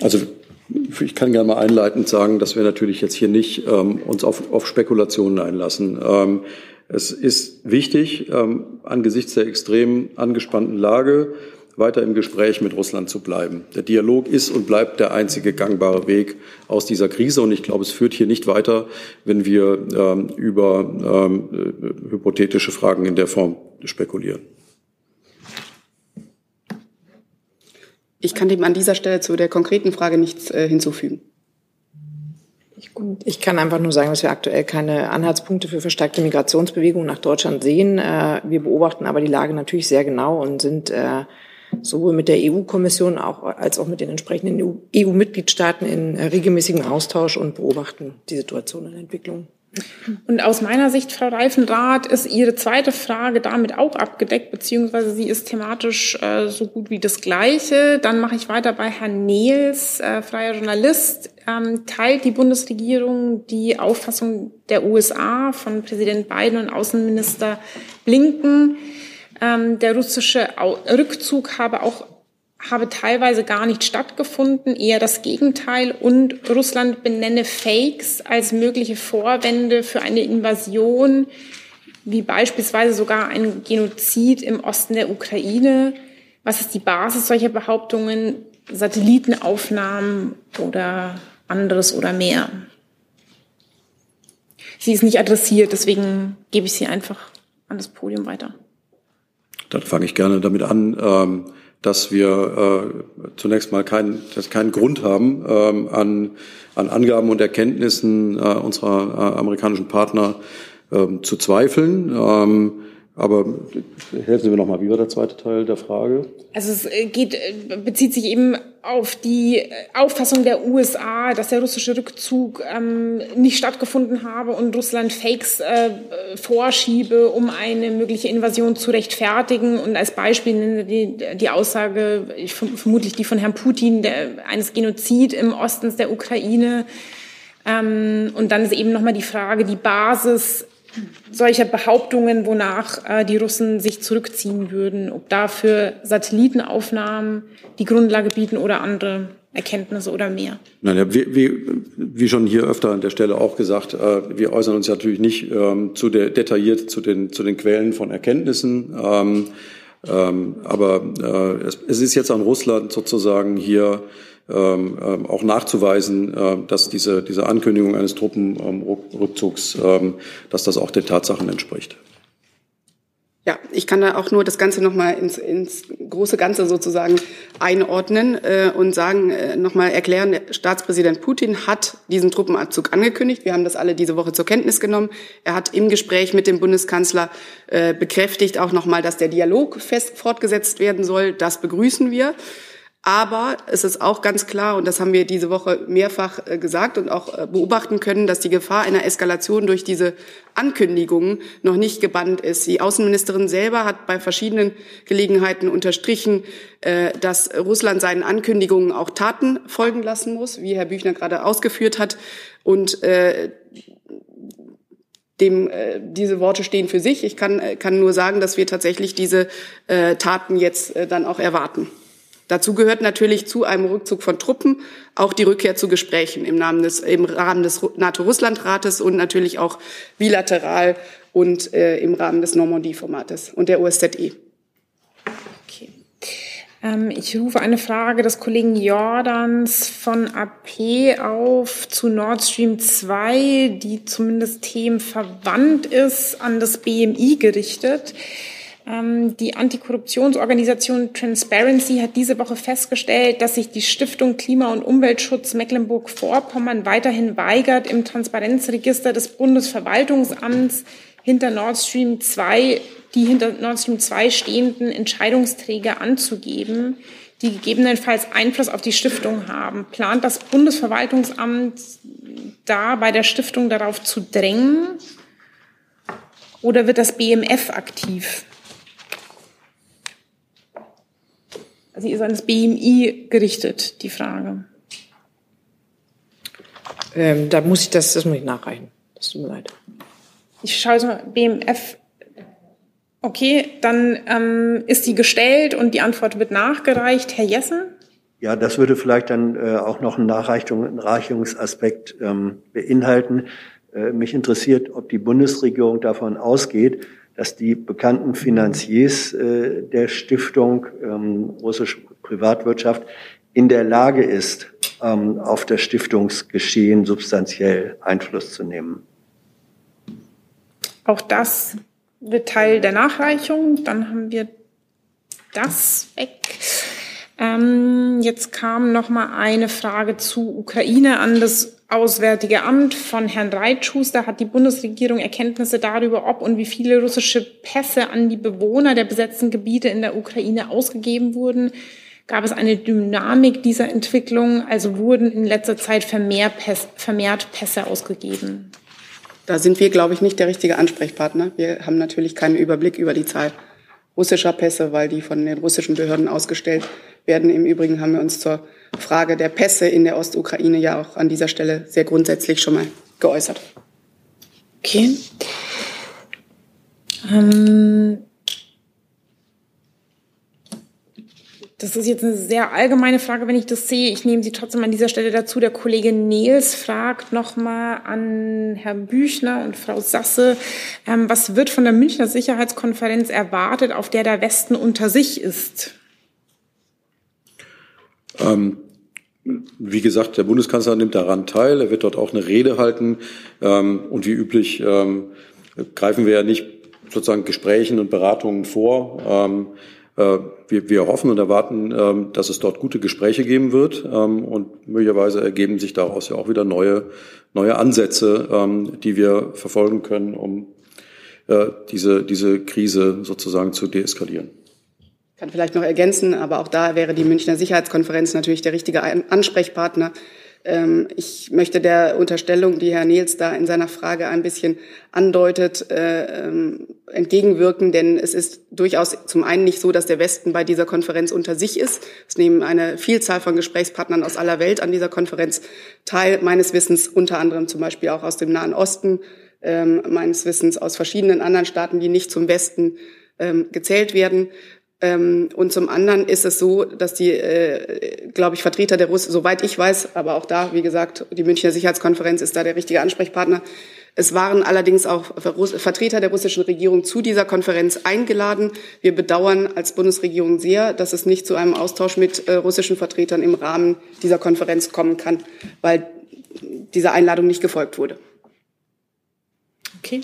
Also ich kann gerne mal einleitend sagen, dass wir natürlich jetzt hier nicht ähm, uns auf, auf Spekulationen einlassen. Ähm, es ist wichtig, ähm, angesichts der extrem angespannten Lage weiter im Gespräch mit Russland zu bleiben. Der Dialog ist und bleibt der einzige gangbare Weg aus dieser Krise. Und ich glaube, es führt hier nicht weiter, wenn wir ähm, über ähm, hypothetische Fragen in der Form spekulieren. Ich kann dem an dieser Stelle zu der konkreten Frage nichts äh, hinzufügen. Ich kann einfach nur sagen, dass wir aktuell keine Anhaltspunkte für verstärkte Migrationsbewegungen nach Deutschland sehen. Äh, wir beobachten aber die Lage natürlich sehr genau und sind äh, sowohl mit der EU-Kommission als auch mit den entsprechenden EU-Mitgliedstaaten in regelmäßigem Austausch und beobachten die Situation und Entwicklung. Und aus meiner Sicht, Frau Reifenrath, ist Ihre zweite Frage damit auch abgedeckt, beziehungsweise sie ist thematisch äh, so gut wie das Gleiche. Dann mache ich weiter bei Herrn Nehls, äh, freier Journalist. Ähm, teilt die Bundesregierung die Auffassung der USA von Präsident Biden und Außenminister Blinken? Ähm, der russische Rückzug habe auch habe teilweise gar nicht stattgefunden, eher das Gegenteil. Und Russland benenne Fakes als mögliche Vorwände für eine Invasion, wie beispielsweise sogar ein Genozid im Osten der Ukraine. Was ist die Basis solcher Behauptungen? Satellitenaufnahmen oder anderes oder mehr? Sie ist nicht adressiert, deswegen gebe ich sie einfach an das Podium weiter. Dann fange ich gerne damit an. Ähm dass wir äh, zunächst mal keinen keinen Grund haben, ähm, an, an Angaben und Erkenntnissen äh, unserer äh, amerikanischen Partner ähm, zu zweifeln. Ähm, aber helfen Sie mir noch mal, wie war der zweite Teil der Frage? Also es äh, geht, äh, bezieht sich eben auf die äh, Auffassung der USA, dass der russische Rückzug ähm, nicht stattgefunden habe und Russland Fakes äh, vorschiebe, um eine mögliche Invasion zu rechtfertigen. Und als Beispiel nenne die, die Aussage, ich, vermutlich die von Herrn Putin, der, eines Genozid im Osten der Ukraine. Ähm, und dann ist eben nochmal die Frage, die Basis solcher Behauptungen, wonach äh, die Russen sich zurückziehen würden, ob dafür Satellitenaufnahmen die Grundlage bieten oder andere Erkenntnisse oder mehr. Nein, wie, wie, wie schon hier öfter an der Stelle auch gesagt, äh, wir äußern uns natürlich nicht ähm, zu der, detailliert zu den, zu den Quellen von Erkenntnissen. Ähm, ähm, aber äh, es, es ist jetzt an Russland sozusagen hier ähm, ähm, auch nachzuweisen, äh, dass diese, diese Ankündigung eines Truppenrückzugs, ähm, dass das auch den Tatsachen entspricht. Ja, ich kann da auch nur das Ganze nochmal ins, ins große Ganze sozusagen einordnen äh, und sagen, äh, nochmal erklären, Staatspräsident Putin hat diesen Truppenabzug angekündigt. Wir haben das alle diese Woche zur Kenntnis genommen. Er hat im Gespräch mit dem Bundeskanzler äh, bekräftigt auch nochmal, dass der Dialog fest fortgesetzt werden soll. Das begrüßen wir. Aber es ist auch ganz klar, und das haben wir diese Woche mehrfach äh, gesagt und auch äh, beobachten können, dass die Gefahr einer Eskalation durch diese Ankündigungen noch nicht gebannt ist. Die Außenministerin selber hat bei verschiedenen Gelegenheiten unterstrichen, äh, dass Russland seinen Ankündigungen auch Taten folgen lassen muss, wie Herr Büchner gerade ausgeführt hat. Und dem, äh, diese Worte stehen für sich. Ich kann, kann nur sagen, dass wir tatsächlich diese äh, Taten jetzt dann auch erwarten. Dazu gehört natürlich zu einem Rückzug von Truppen auch die Rückkehr zu Gesprächen im, Namen des, im Rahmen des NATO-Russland-Rates und natürlich auch bilateral und äh, im Rahmen des Normandie-Formates und der OSZE. Okay. Ähm, ich rufe eine Frage des Kollegen Jordans von AP auf zu Nord Stream 2, die zumindest themenverwandt ist, an das BMI gerichtet. Ähm, die Antikorruptionsorganisation Transparency hat diese Woche festgestellt, dass sich die Stiftung Klima- und Umweltschutz Mecklenburg-Vorpommern weiterhin weigert, im Transparenzregister des Bundesverwaltungsamts hinter Nord Stream 2 die hinter Nord Stream 2 stehenden Entscheidungsträger anzugeben, die gegebenenfalls Einfluss auf die Stiftung haben. Plant das Bundesverwaltungsamt da bei der Stiftung darauf zu drängen? Oder wird das BMF aktiv? Sie ist an das BMI gerichtet, die Frage. Ähm, da muss ich das, das muss ich nachreichen. Das tut mir leid. Ich schaue so, BMF. Okay, dann ähm, ist die gestellt und die Antwort wird nachgereicht. Herr Jessen? Ja, das würde vielleicht dann äh, auch noch einen Nachreichungsaspekt ähm, beinhalten. Äh, mich interessiert, ob die Bundesregierung davon ausgeht, dass die bekannten Finanziers äh, der Stiftung ähm, russische Privatwirtschaft in der Lage ist, ähm, auf das Stiftungsgeschehen substanziell Einfluss zu nehmen. Auch das wird Teil der Nachreichung. Dann haben wir das weg. Ähm, jetzt kam noch mal eine Frage zu Ukraine an das Auswärtige Amt von Herrn Reitschuster hat die Bundesregierung Erkenntnisse darüber, ob und wie viele russische Pässe an die Bewohner der besetzten Gebiete in der Ukraine ausgegeben wurden. Gab es eine Dynamik dieser Entwicklung? Also wurden in letzter Zeit vermehrt, Pässe, vermehrt Pässe ausgegeben? Da sind wir, glaube ich, nicht der richtige Ansprechpartner. Wir haben natürlich keinen Überblick über die Zahl russischer Pässe, weil die von den russischen Behörden ausgestellt werden. Im Übrigen haben wir uns zur Frage der Pässe in der Ostukraine ja auch an dieser Stelle sehr grundsätzlich schon mal geäußert. Okay. Ähm, das ist jetzt eine sehr allgemeine Frage, wenn ich das sehe. Ich nehme sie trotzdem an dieser Stelle dazu. Der Kollege Nils fragt nochmal an Herrn Büchner und Frau Sasse, ähm, was wird von der Münchner Sicherheitskonferenz erwartet, auf der der Westen unter sich ist? Ähm, wie gesagt, der Bundeskanzler nimmt daran teil. Er wird dort auch eine Rede halten. Ähm, und wie üblich ähm, greifen wir ja nicht sozusagen Gesprächen und Beratungen vor. Ähm, äh, wir, wir, hoffen und erwarten, ähm, dass es dort gute Gespräche geben wird. Ähm, und möglicherweise ergeben sich daraus ja auch wieder neue, neue Ansätze, die wir verfolgen können, um äh, diese, diese Krise sozusagen zu deeskalieren kann vielleicht noch ergänzen, aber auch da wäre die Münchner Sicherheitskonferenz natürlich der richtige Ansprechpartner. Ähm, ich möchte der Unterstellung, die Herr Nils da in seiner Frage ein bisschen andeutet, äh, ähm, entgegenwirken, denn es ist durchaus zum einen nicht so, dass der Westen bei dieser Konferenz unter sich ist. Es nehmen eine Vielzahl von Gesprächspartnern aus aller Welt an dieser Konferenz teil, meines Wissens unter anderem zum Beispiel auch aus dem Nahen Osten, ähm, meines Wissens aus verschiedenen anderen Staaten, die nicht zum Westen gezählt werden. Ähm, und zum anderen ist es so, dass die, äh, glaube ich, Vertreter der Russen, soweit ich weiß, aber auch da, wie gesagt, die Münchner Sicherheitskonferenz ist da der richtige Ansprechpartner. Es waren allerdings auch Vertreter der russischen Regierung zu dieser Konferenz eingeladen. Wir bedauern als Bundesregierung sehr, dass es nicht zu einem Austausch mit äh, russischen Vertretern im Rahmen dieser Konferenz kommen kann, weil dieser Einladung nicht gefolgt wurde. Okay.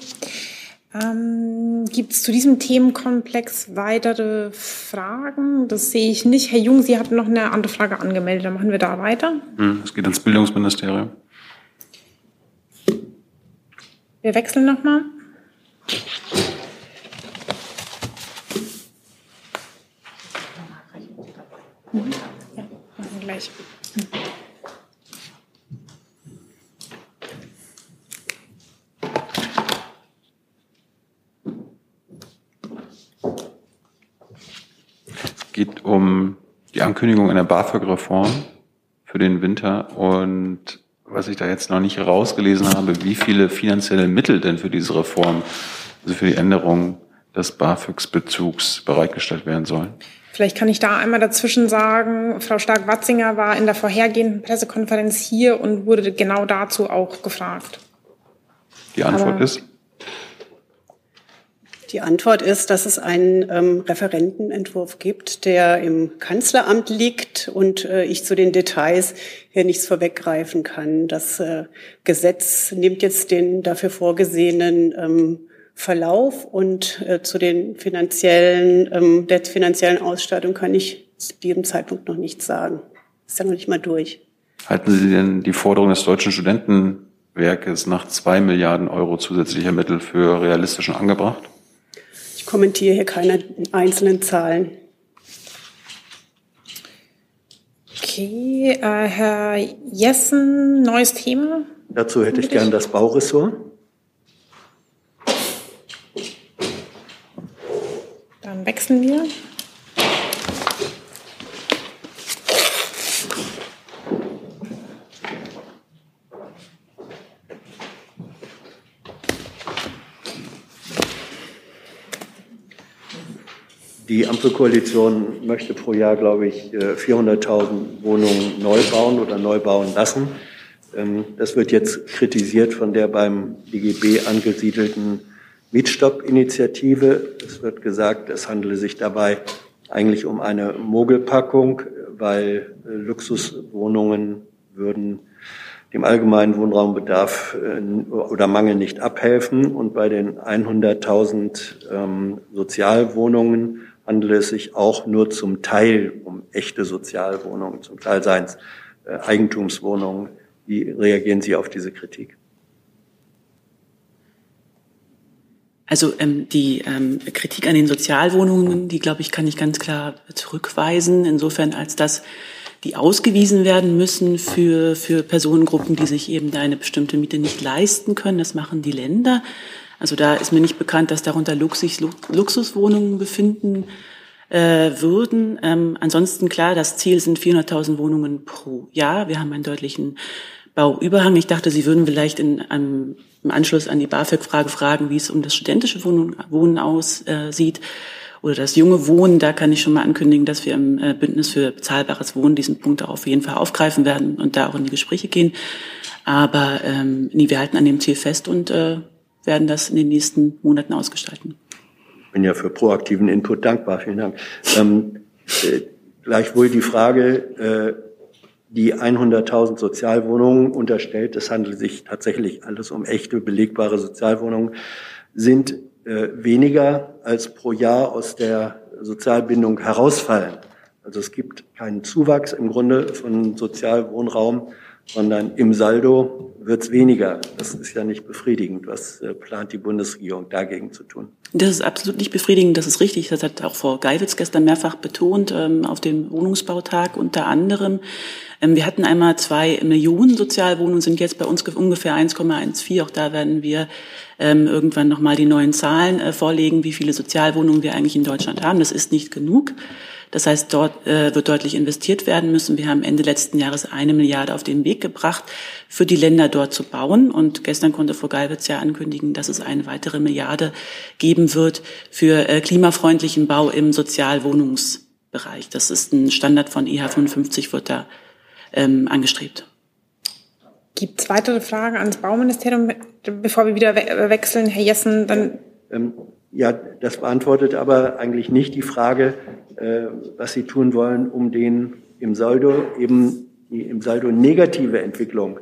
Ähm, Gibt es zu diesem Themenkomplex weitere Fragen? Das sehe ich nicht. Herr Jung, Sie hatten noch eine andere Frage angemeldet. Dann machen wir da weiter. Hm, es geht ans Bildungsministerium. Wir wechseln nochmal. Mhm. Ja, machen wir gleich. Es geht um die Ankündigung einer BAföG-Reform für den Winter und was ich da jetzt noch nicht rausgelesen habe, wie viele finanzielle Mittel denn für diese Reform, also für die Änderung des BAföG-Bezugs bereitgestellt werden sollen. Vielleicht kann ich da einmal dazwischen sagen, Frau Stark-Watzinger war in der vorhergehenden Pressekonferenz hier und wurde genau dazu auch gefragt. Die Antwort Aber ist? Die Antwort ist, dass es einen ähm, Referentenentwurf gibt, der im Kanzleramt liegt und äh, ich zu den Details hier nichts vorweggreifen kann. Das äh, Gesetz nimmt jetzt den dafür vorgesehenen ähm, Verlauf und äh, zu den finanziellen, ähm, der finanziellen Ausstattung kann ich zu diesem Zeitpunkt noch nichts sagen. Ist ja noch nicht mal durch. Halten Sie denn die Forderung des Deutschen Studentenwerkes nach zwei Milliarden Euro zusätzlicher Mittel für realistisch und angebracht? Ich kommentiere hier keine einzelnen Zahlen. Okay, äh, Herr Jessen, neues Thema. Dazu hätte ich gern das Bauressort. Dann wechseln wir. Die Ampelkoalition möchte pro Jahr, glaube ich, äh, 400.000 Wohnungen neu bauen oder neu bauen lassen. Ähm, Das wird jetzt kritisiert von der beim DGB angesiedelten Mietstopp-Initiative. Es wird gesagt, es handele sich dabei eigentlich um eine Mogelpackung, weil äh, Luxuswohnungen würden dem allgemeinen Wohnraumbedarf äh, oder Mangel nicht abhelfen. Und bei den 100.000 ähm, Sozialwohnungen handelt es sich auch nur zum Teil um echte Sozialwohnungen, zum Teil seien es äh, Eigentumswohnungen. Wie reagieren Sie auf diese Kritik? Also ähm, die ähm, Kritik an den Sozialwohnungen, die glaube ich, kann ich ganz klar zurückweisen, insofern als dass die ausgewiesen werden müssen für, für Personengruppen, die sich eben eine bestimmte Miete nicht leisten können. Das machen die Länder. Also da ist mir nicht bekannt, dass darunter Luxus, Luxuswohnungen befinden äh, würden. Ähm, ansonsten klar, das Ziel sind 400.000 Wohnungen pro Jahr. Wir haben einen deutlichen Bauüberhang. Ich dachte, Sie würden vielleicht in einem, im Anschluss an die BAföG-Frage fragen, wie es um das studentische Wohnen, Wohnen aussieht oder das junge Wohnen. Da kann ich schon mal ankündigen, dass wir im äh, Bündnis für bezahlbares Wohnen diesen Punkt auch auf jeden Fall aufgreifen werden und da auch in die Gespräche gehen. Aber ähm, nee, wir halten an dem Ziel fest und äh, werden das in den nächsten Monaten ausgestalten. Ich bin ja für proaktiven Input dankbar. Vielen Dank. Ähm, äh, gleichwohl die Frage, äh, die 100.000 Sozialwohnungen unterstellt, es handelt sich tatsächlich alles um echte, belegbare Sozialwohnungen, sind äh, weniger als pro Jahr aus der Sozialbindung herausfallen. Also es gibt keinen Zuwachs im Grunde von Sozialwohnraum, sondern im Saldo wird es weniger. Das ist ja nicht befriedigend. Was äh, plant die Bundesregierung dagegen zu tun? Das ist absolut nicht befriedigend, das ist richtig. Das hat auch Frau Geiwitz gestern mehrfach betont, ähm, auf dem Wohnungsbautag unter anderem. Ähm, wir hatten einmal zwei Millionen Sozialwohnungen, sind jetzt bei uns ungefähr 1,14. Auch da werden wir ähm, irgendwann nochmal die neuen Zahlen äh, vorlegen, wie viele Sozialwohnungen wir eigentlich in Deutschland haben. Das ist nicht genug. Das heißt, dort äh, wird deutlich investiert werden müssen. Wir haben Ende letzten Jahres eine Milliarde auf den Weg gebracht, für die Länder dort zu bauen. Und gestern konnte Frau Geilwitz ja ankündigen, dass es eine weitere Milliarde geben wird für äh, klimafreundlichen Bau im Sozialwohnungsbereich. Das ist ein Standard von IH 55, wird da ähm, angestrebt. Gibt es weitere Fragen ans Bauministerium, bevor wir wieder we wechseln? Herr Jessen, dann. Ähm, ja, das beantwortet aber eigentlich nicht die Frage, äh, was Sie tun wollen, um den im Saldo eben die im Saldo negative Entwicklung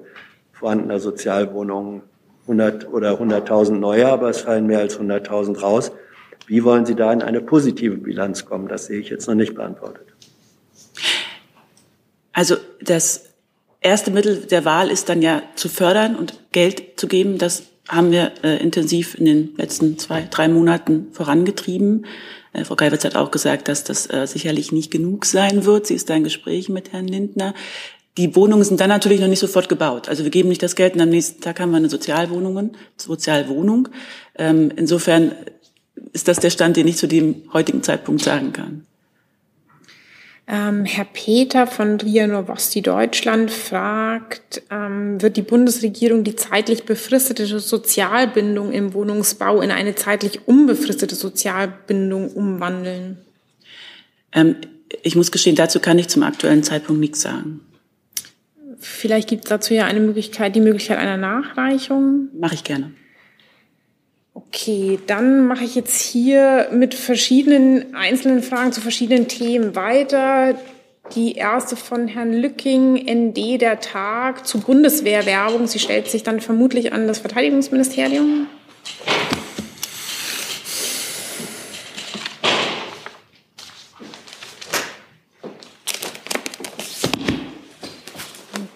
vorhandener Sozialwohnungen 100 oder 100.000 neue, aber es fallen mehr als 100.000 raus. Wie wollen Sie da in eine positive Bilanz kommen? Das sehe ich jetzt noch nicht beantwortet. Also das erste Mittel der Wahl ist dann ja zu fördern und Geld zu geben. Das haben wir äh, intensiv in den letzten zwei, drei Monaten vorangetrieben. Äh, Frau Geibitz hat auch gesagt, dass das äh, sicherlich nicht genug sein wird. Sie ist da in Gesprächen mit Herrn Lindner. Die Wohnungen sind dann natürlich noch nicht sofort gebaut. Also wir geben nicht das Geld und am nächsten Tag haben wir eine Sozialwohnungen, Sozialwohnung. Ähm, insofern ist das der Stand, den ich zu dem heutigen Zeitpunkt sagen kann. Ähm, Herr Peter von RIA Novosti Deutschland fragt, ähm, wird die Bundesregierung die zeitlich befristete Sozialbindung im Wohnungsbau in eine zeitlich unbefristete Sozialbindung umwandeln? Ähm, ich muss gestehen, dazu kann ich zum aktuellen Zeitpunkt nichts sagen. Vielleicht gibt es dazu ja eine Möglichkeit, die Möglichkeit einer Nachreichung. Mache ich gerne. Okay, dann mache ich jetzt hier mit verschiedenen einzelnen Fragen zu verschiedenen Themen weiter. Die erste von Herrn Lücking, ND der Tag zu Bundeswehrwerbung. Sie stellt sich dann vermutlich an das Verteidigungsministerium.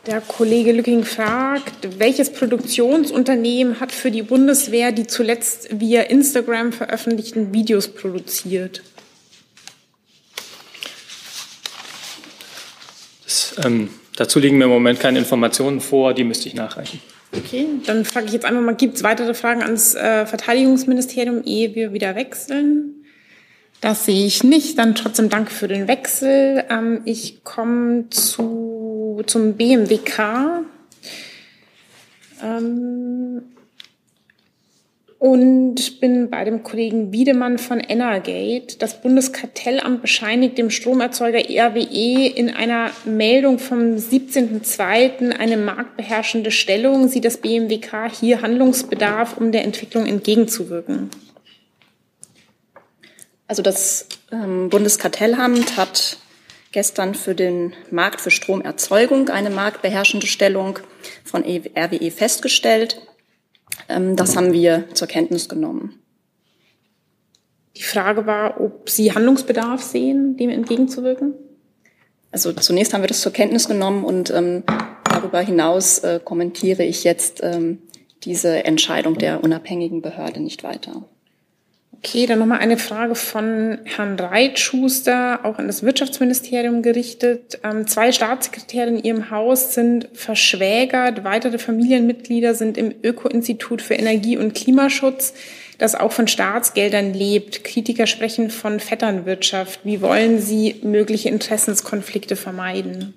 Der Kollege Lücking fragt, welches Produktionsunternehmen hat für die Bundeswehr die zuletzt via Instagram veröffentlichten Videos produziert? Das, ähm, dazu liegen mir im Moment keine Informationen vor, die müsste ich nachreichen. Okay, dann frage ich jetzt einfach mal, gibt es weitere Fragen ans äh, Verteidigungsministerium, ehe wir wieder wechseln? Das sehe ich nicht. Dann trotzdem danke für den Wechsel. Ähm, ich komme zu, zum BMWK. Ähm, und bin bei dem Kollegen Wiedemann von Energate. Das Bundeskartellamt bescheinigt dem Stromerzeuger RWE in einer Meldung vom 17.02. eine marktbeherrschende Stellung. Sieht das BMWK hier Handlungsbedarf, um der Entwicklung entgegenzuwirken? Also das ähm, Bundeskartellamt hat gestern für den Markt für Stromerzeugung eine marktbeherrschende Stellung von RWE festgestellt. Ähm, das haben wir zur Kenntnis genommen. Die Frage war, ob Sie Handlungsbedarf sehen, dem entgegenzuwirken? Also zunächst haben wir das zur Kenntnis genommen und ähm, darüber hinaus äh, kommentiere ich jetzt ähm, diese Entscheidung der unabhängigen Behörde nicht weiter. Okay, dann nochmal eine Frage von Herrn Reitschuster, auch an das Wirtschaftsministerium gerichtet. Ähm, zwei Staatssekretäre in Ihrem Haus sind verschwägert. Weitere Familienmitglieder sind im Öko-Institut für Energie- und Klimaschutz, das auch von Staatsgeldern lebt. Kritiker sprechen von Vetternwirtschaft. Wie wollen Sie mögliche Interessenskonflikte vermeiden?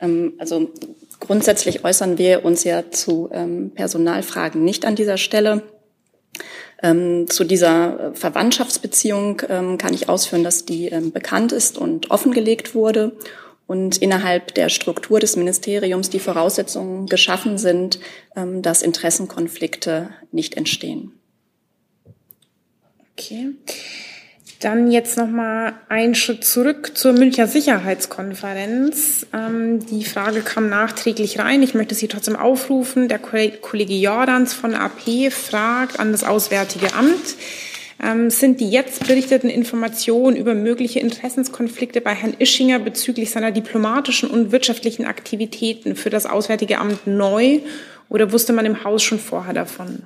Ähm, also grundsätzlich äußern wir uns ja zu ähm, Personalfragen nicht an dieser Stelle. Ähm, zu dieser Verwandtschaftsbeziehung ähm, kann ich ausführen, dass die ähm, bekannt ist und offengelegt wurde und innerhalb der Struktur des Ministeriums die Voraussetzungen geschaffen sind, ähm, dass Interessenkonflikte nicht entstehen. Okay. Dann jetzt noch mal einen Schritt zurück zur Münchner Sicherheitskonferenz. Ähm, die Frage kam nachträglich rein. Ich möchte sie trotzdem aufrufen. Der Kollege Jordans von AP fragt an das Auswärtige Amt. Ähm, sind die jetzt berichteten Informationen über mögliche Interessenskonflikte bei Herrn Ischinger bezüglich seiner diplomatischen und wirtschaftlichen Aktivitäten für das Auswärtige Amt neu oder wusste man im Haus schon vorher davon?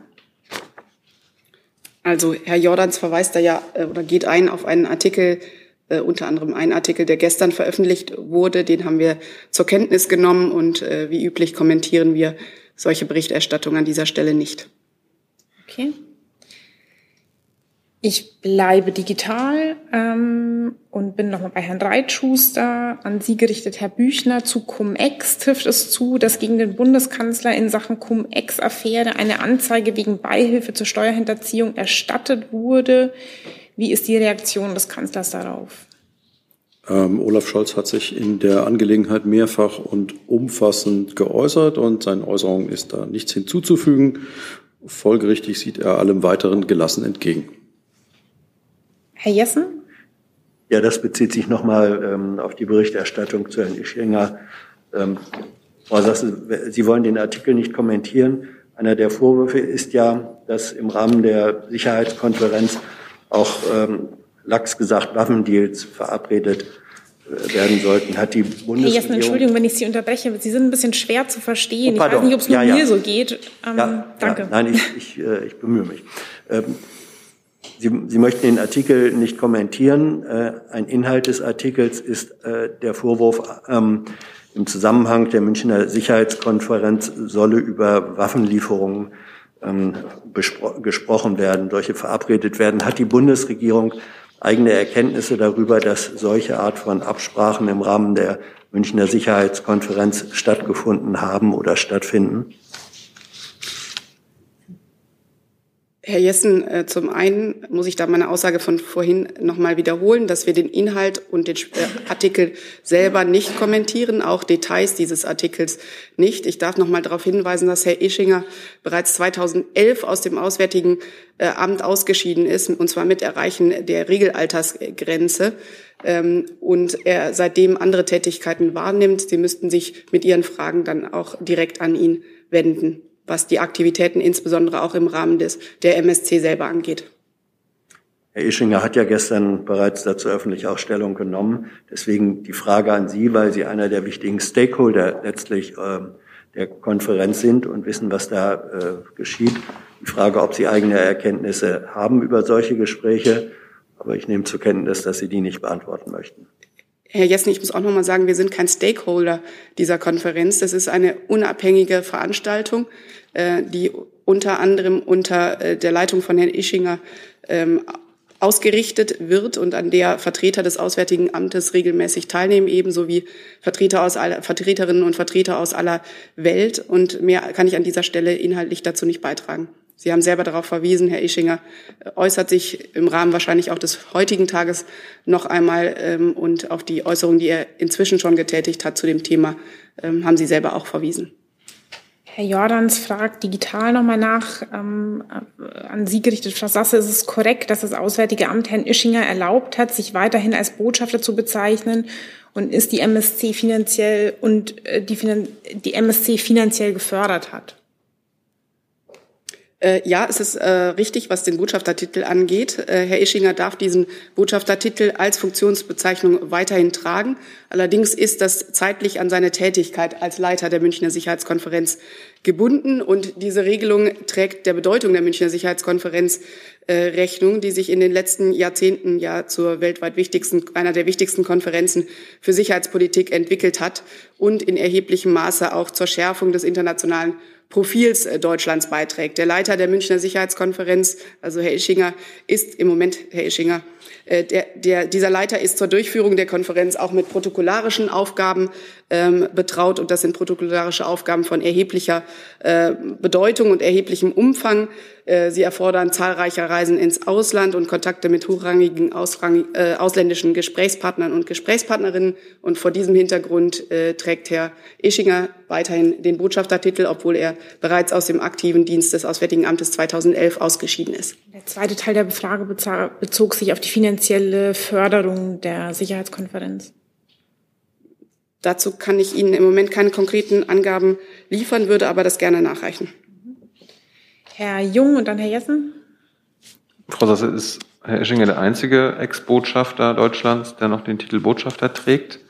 Also Herr Jordans verweist da ja äh, oder geht ein auf einen Artikel, äh, unter anderem einen Artikel, der gestern veröffentlicht wurde. Den haben wir zur Kenntnis genommen und äh, wie üblich kommentieren wir solche Berichterstattung an dieser Stelle nicht. Okay. Ich bleibe digital ähm, und bin nochmal bei Herrn Reitschuster. An Sie gerichtet, Herr Büchner, zu Cum-Ex trifft es zu, dass gegen den Bundeskanzler in Sachen Cum-Ex-Affäre eine Anzeige wegen Beihilfe zur Steuerhinterziehung erstattet wurde. Wie ist die Reaktion des Kanzlers darauf? Ähm, Olaf Scholz hat sich in der Angelegenheit mehrfach und umfassend geäußert und seinen Äußerungen ist da nichts hinzuzufügen. Folgerichtig sieht er allem Weiteren gelassen entgegen. Herr Jessen? Ja, das bezieht sich nochmal ähm, auf die Berichterstattung zu Herrn Ischinger. Ähm, Frau Sasse, Sie wollen den Artikel nicht kommentieren. Einer der Vorwürfe ist ja, dass im Rahmen der Sicherheitskonferenz auch ähm, lax gesagt Waffendeals verabredet äh, werden sollten, hat die Bundesregierung... Hey, Jessen, Entschuldigung, wenn ich Sie unterbreche, Sie sind ein bisschen schwer zu verstehen. Oh, ich weiß nicht, ob es nur ja, ja. mir so geht. Ähm, ja, danke. nein, ich, ich, äh, ich bemühe mich. Ähm, Sie, Sie möchten den Artikel nicht kommentieren. Äh, ein Inhalt des Artikels ist äh, der Vorwurf, ähm, im Zusammenhang der Münchner Sicherheitskonferenz solle über Waffenlieferungen ähm, gesprochen werden, solche verabredet werden. Hat die Bundesregierung eigene Erkenntnisse darüber, dass solche Art von Absprachen im Rahmen der Münchner Sicherheitskonferenz stattgefunden haben oder stattfinden? Herr Jessen, äh, zum einen muss ich da meine Aussage von vorhin nochmal wiederholen, dass wir den Inhalt und den äh, Artikel selber nicht kommentieren, auch Details dieses Artikels nicht. Ich darf nochmal darauf hinweisen, dass Herr Ischinger bereits 2011 aus dem Auswärtigen äh, Amt ausgeschieden ist, und zwar mit Erreichen der Regelaltersgrenze ähm, und er seitdem andere Tätigkeiten wahrnimmt. Sie müssten sich mit Ihren Fragen dann auch direkt an ihn wenden was die Aktivitäten insbesondere auch im Rahmen des, der MSC selber angeht. Herr Ischinger hat ja gestern bereits dazu öffentlich auch Stellung genommen. Deswegen die Frage an Sie, weil Sie einer der wichtigen Stakeholder letztlich äh, der Konferenz sind und wissen, was da äh, geschieht. Die Frage, ob Sie eigene Erkenntnisse haben über solche Gespräche. Aber ich nehme zur Kenntnis, dass Sie die nicht beantworten möchten. Herr Jessen, ich muss auch noch mal sagen, wir sind kein Stakeholder dieser Konferenz. Das ist eine unabhängige Veranstaltung, äh, die unter anderem unter äh, der Leitung von Herrn Ischinger ähm, ausgerichtet wird und an der Vertreter des Auswärtigen Amtes regelmäßig teilnehmen, ebenso wie Vertreter aus aller, Vertreterinnen und Vertreter aus aller Welt. Und mehr kann ich an dieser Stelle inhaltlich dazu nicht beitragen. Sie haben selber darauf verwiesen, Herr Ischinger äh, äußert sich im Rahmen wahrscheinlich auch des heutigen Tages noch einmal ähm, und auf die Äußerung, die er inzwischen schon getätigt hat zu dem Thema, ähm, haben Sie selber auch verwiesen. Herr Jordans fragt digital nochmal nach, ähm, an Sie gerichtet, Frau Sasse, ist es korrekt, dass das Auswärtige Amt Herrn Ischinger erlaubt hat, sich weiterhin als Botschafter zu bezeichnen? Und ist die MSC finanziell und äh, die, die MSC finanziell gefördert hat? Äh, ja, es ist äh, richtig, was den Botschaftertitel angeht. Äh, Herr Ischinger darf diesen Botschaftertitel als Funktionsbezeichnung weiterhin tragen. Allerdings ist das zeitlich an seine Tätigkeit als Leiter der Münchner Sicherheitskonferenz gebunden. Und diese Regelung trägt der Bedeutung der Münchner Sicherheitskonferenz äh, Rechnung, die sich in den letzten Jahrzehnten ja zur weltweit wichtigsten, einer der wichtigsten Konferenzen für Sicherheitspolitik entwickelt hat und in erheblichem Maße auch zur Schärfung des internationalen Profils äh, Deutschlands beiträgt. Der Leiter der Münchner Sicherheitskonferenz, also Herr Ischinger, ist im Moment, Herr Ischinger, äh, der, der, dieser Leiter ist zur Durchführung der Konferenz auch mit protokollarischen Aufgaben ähm, betraut und das sind protokollarische Aufgaben von erheblicher äh, Bedeutung und erheblichem Umfang. Äh, sie erfordern zahlreiche Reisen ins Ausland und Kontakte mit hochrangigen äh, ausländischen Gesprächspartnern und Gesprächspartnerinnen. Und vor diesem Hintergrund äh, trägt Herr Ischinger weiterhin den Botschaftertitel, obwohl er bereits aus dem aktiven Dienst des Auswärtigen Amtes 2011 ausgeschieden ist. Der zweite Teil der Befrage bezog sich auf die finanzielle Förderung der Sicherheitskonferenz. Dazu kann ich Ihnen im Moment keine konkreten Angaben liefern, würde aber das gerne nachreichen. Herr Jung und dann Herr Jessen. Frau Sasse, ist Herr Eschinger der einzige Ex-Botschafter Deutschlands, der noch den Titel Botschafter trägt?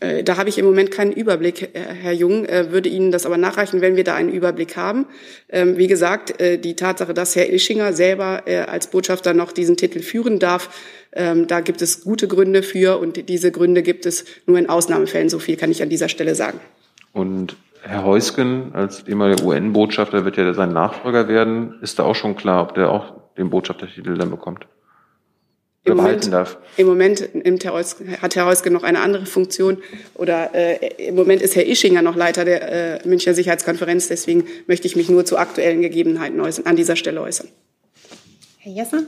Äh, da habe ich im Moment keinen Überblick, äh, Herr Jung, äh, würde Ihnen das aber nachreichen, wenn wir da einen Überblick haben. Ähm, wie gesagt, die Tatsache, dass Herr Ischinger selber als Botschafter noch diesen Titel führen darf, ähm, da gibt es gute Gründe für und diese Gründe gibt es nur in Ausnahmefällen. So viel kann ich an dieser Stelle sagen. Und Herr Heusgen als ehemaliger UN-Botschafter wird ja sein Nachfolger werden. Ist da auch schon klar, ob der auch den Botschaftertitel dann bekommt? Im Moment, darf. Im Moment hat Herr Heusgen noch eine andere Funktion oder äh, im Moment ist Herr Ischinger noch Leiter der äh, Münchner Sicherheitskonferenz. Deswegen möchte ich mich nur zu aktuellen Gegebenheiten äußern, an dieser Stelle äußern. Herr Jessen?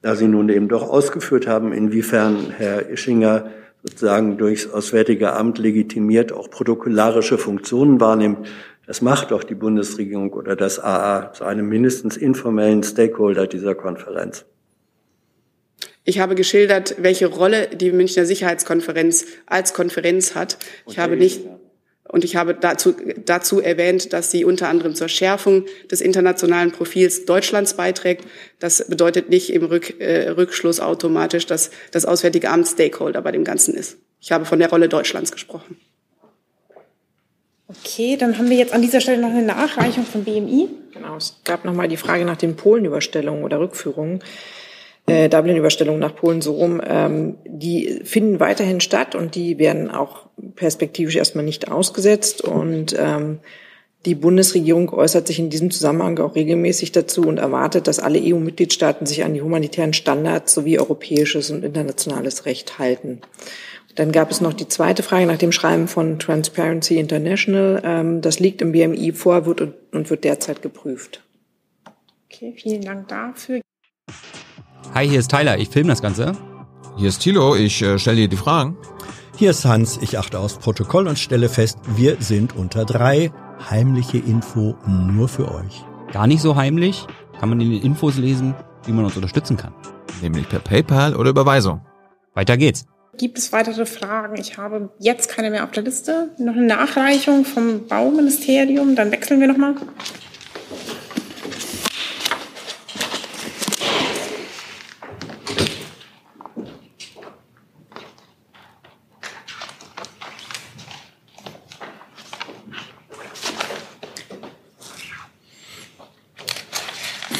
Da Sie nun eben doch ausgeführt haben, inwiefern Herr Ischinger sozusagen durchs Auswärtige Amt legitimiert auch protokollarische Funktionen wahrnimmt. Das macht doch die Bundesregierung oder das AA zu einem mindestens informellen Stakeholder dieser Konferenz. Ich habe geschildert, welche Rolle die Münchner Sicherheitskonferenz als Konferenz hat. Ich habe nicht und ich habe dazu, dazu erwähnt, dass sie unter anderem zur Schärfung des internationalen Profils Deutschlands beiträgt. Das bedeutet nicht im Rück, äh, Rückschluss automatisch, dass das Auswärtige Amt Stakeholder bei dem Ganzen ist. Ich habe von der Rolle Deutschlands gesprochen. Okay, dann haben wir jetzt an dieser Stelle noch eine Nachreichung von BMI. Genau, es gab nochmal die Frage nach den Polenüberstellungen oder Rückführungen äh, Dublin-Überstellungen nach Polen so rum, ähm, die finden weiterhin statt und die werden auch perspektivisch erstmal nicht ausgesetzt. Und ähm, die Bundesregierung äußert sich in diesem Zusammenhang auch regelmäßig dazu und erwartet, dass alle EU-Mitgliedstaaten sich an die humanitären Standards sowie europäisches und internationales Recht halten. Dann gab es noch die zweite Frage nach dem Schreiben von Transparency International. Ähm, das liegt im BMI vor wird und wird derzeit geprüft. Okay, vielen Dank dafür. Hi, hier ist Tyler, ich filme das Ganze. Hier ist Thilo, ich äh, stelle dir die Fragen. Hier ist Hans, ich achte aufs Protokoll und stelle fest, wir sind unter drei. Heimliche Info nur für euch. Gar nicht so heimlich, kann man in den Infos lesen, wie man uns unterstützen kann. Nämlich per PayPal oder Überweisung. Weiter geht's. Gibt es weitere Fragen? Ich habe jetzt keine mehr auf der Liste. Noch eine Nachreichung vom Bauministerium, dann wechseln wir nochmal.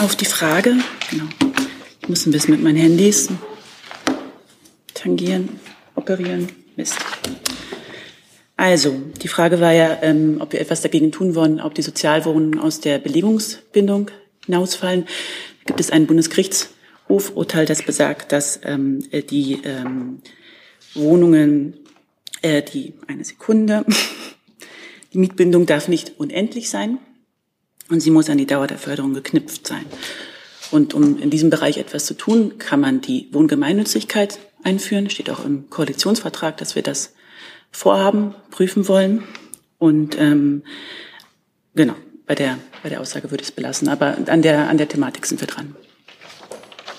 Auf die Frage, genau. Ich muss ein bisschen mit meinen Handys tangieren, operieren. Mist. Also, die Frage war ja, ähm, ob wir etwas dagegen tun wollen, ob die Sozialwohnungen aus der Belegungsbindung hinausfallen. Gibt es ein Bundesgerichtshofurteil, das besagt, dass ähm, die ähm, Wohnungen, äh, die eine Sekunde, die Mietbindung darf nicht unendlich sein und sie muss an die Dauer der Förderung geknüpft sein. Und um in diesem Bereich etwas zu tun, kann man die Wohngemeinnützigkeit einführen. Steht auch im Koalitionsvertrag, dass wir das vorhaben, prüfen wollen. Und ähm, genau, bei der, bei der Aussage würde ich es belassen. Aber an der, an der Thematik sind wir dran.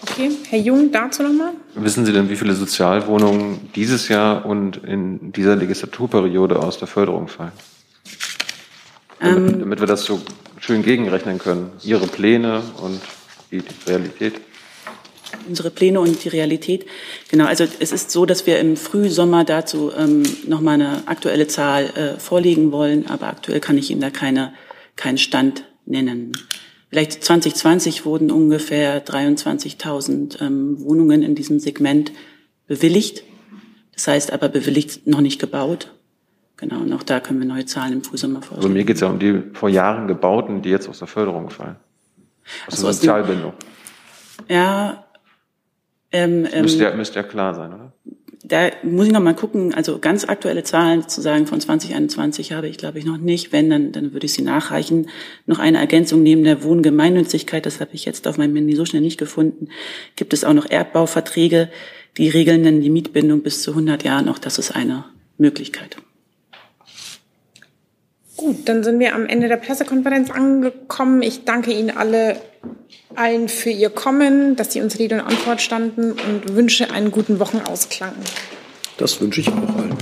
Okay, Herr Jung, dazu nochmal. Wissen Sie denn, wie viele Sozialwohnungen dieses Jahr und in dieser Legislaturperiode aus der Förderung fallen? Damit, ähm, damit wir das so schön gegenrechnen können. Ihre Pläne und die Realität. Unsere Pläne und die Realität. Genau, also es ist so, dass wir im Frühsommer dazu ähm, nochmal eine aktuelle Zahl äh, vorlegen wollen, aber aktuell kann ich Ihnen da keine, keinen Stand nennen. Vielleicht 2020 wurden ungefähr 23.000 ähm, Wohnungen in diesem Segment bewilligt. Das heißt aber bewilligt noch nicht gebaut. Genau, und auch da können wir neue Zahlen im Frühsommer vorstellen. Also mir geht es ja um die vor Jahren gebauten, die jetzt aus der Förderung fallen. Aus also der Sozialbindung. Ja. Ähm, ähm, müsste, ja, müsste ja klar sein, oder? Da muss ich noch mal gucken, also ganz aktuelle Zahlen zu sagen von 2021 habe ich, glaube ich, noch nicht. Wenn, dann, dann würde ich sie nachreichen. Noch eine Ergänzung neben der Wohngemeinnützigkeit, das habe ich jetzt auf meinem Handy so schnell nicht gefunden, gibt es auch noch Erdbauverträge, die regeln dann die Mietbindung bis zu 100 Jahren. Auch das ist eine Möglichkeit. Gut, dann sind wir am Ende der Pressekonferenz angekommen. Ich danke Ihnen alle allen für Ihr Kommen, dass Sie uns Rede und Antwort standen und wünsche einen guten Wochenausklang. Das wünsche ich auch allen.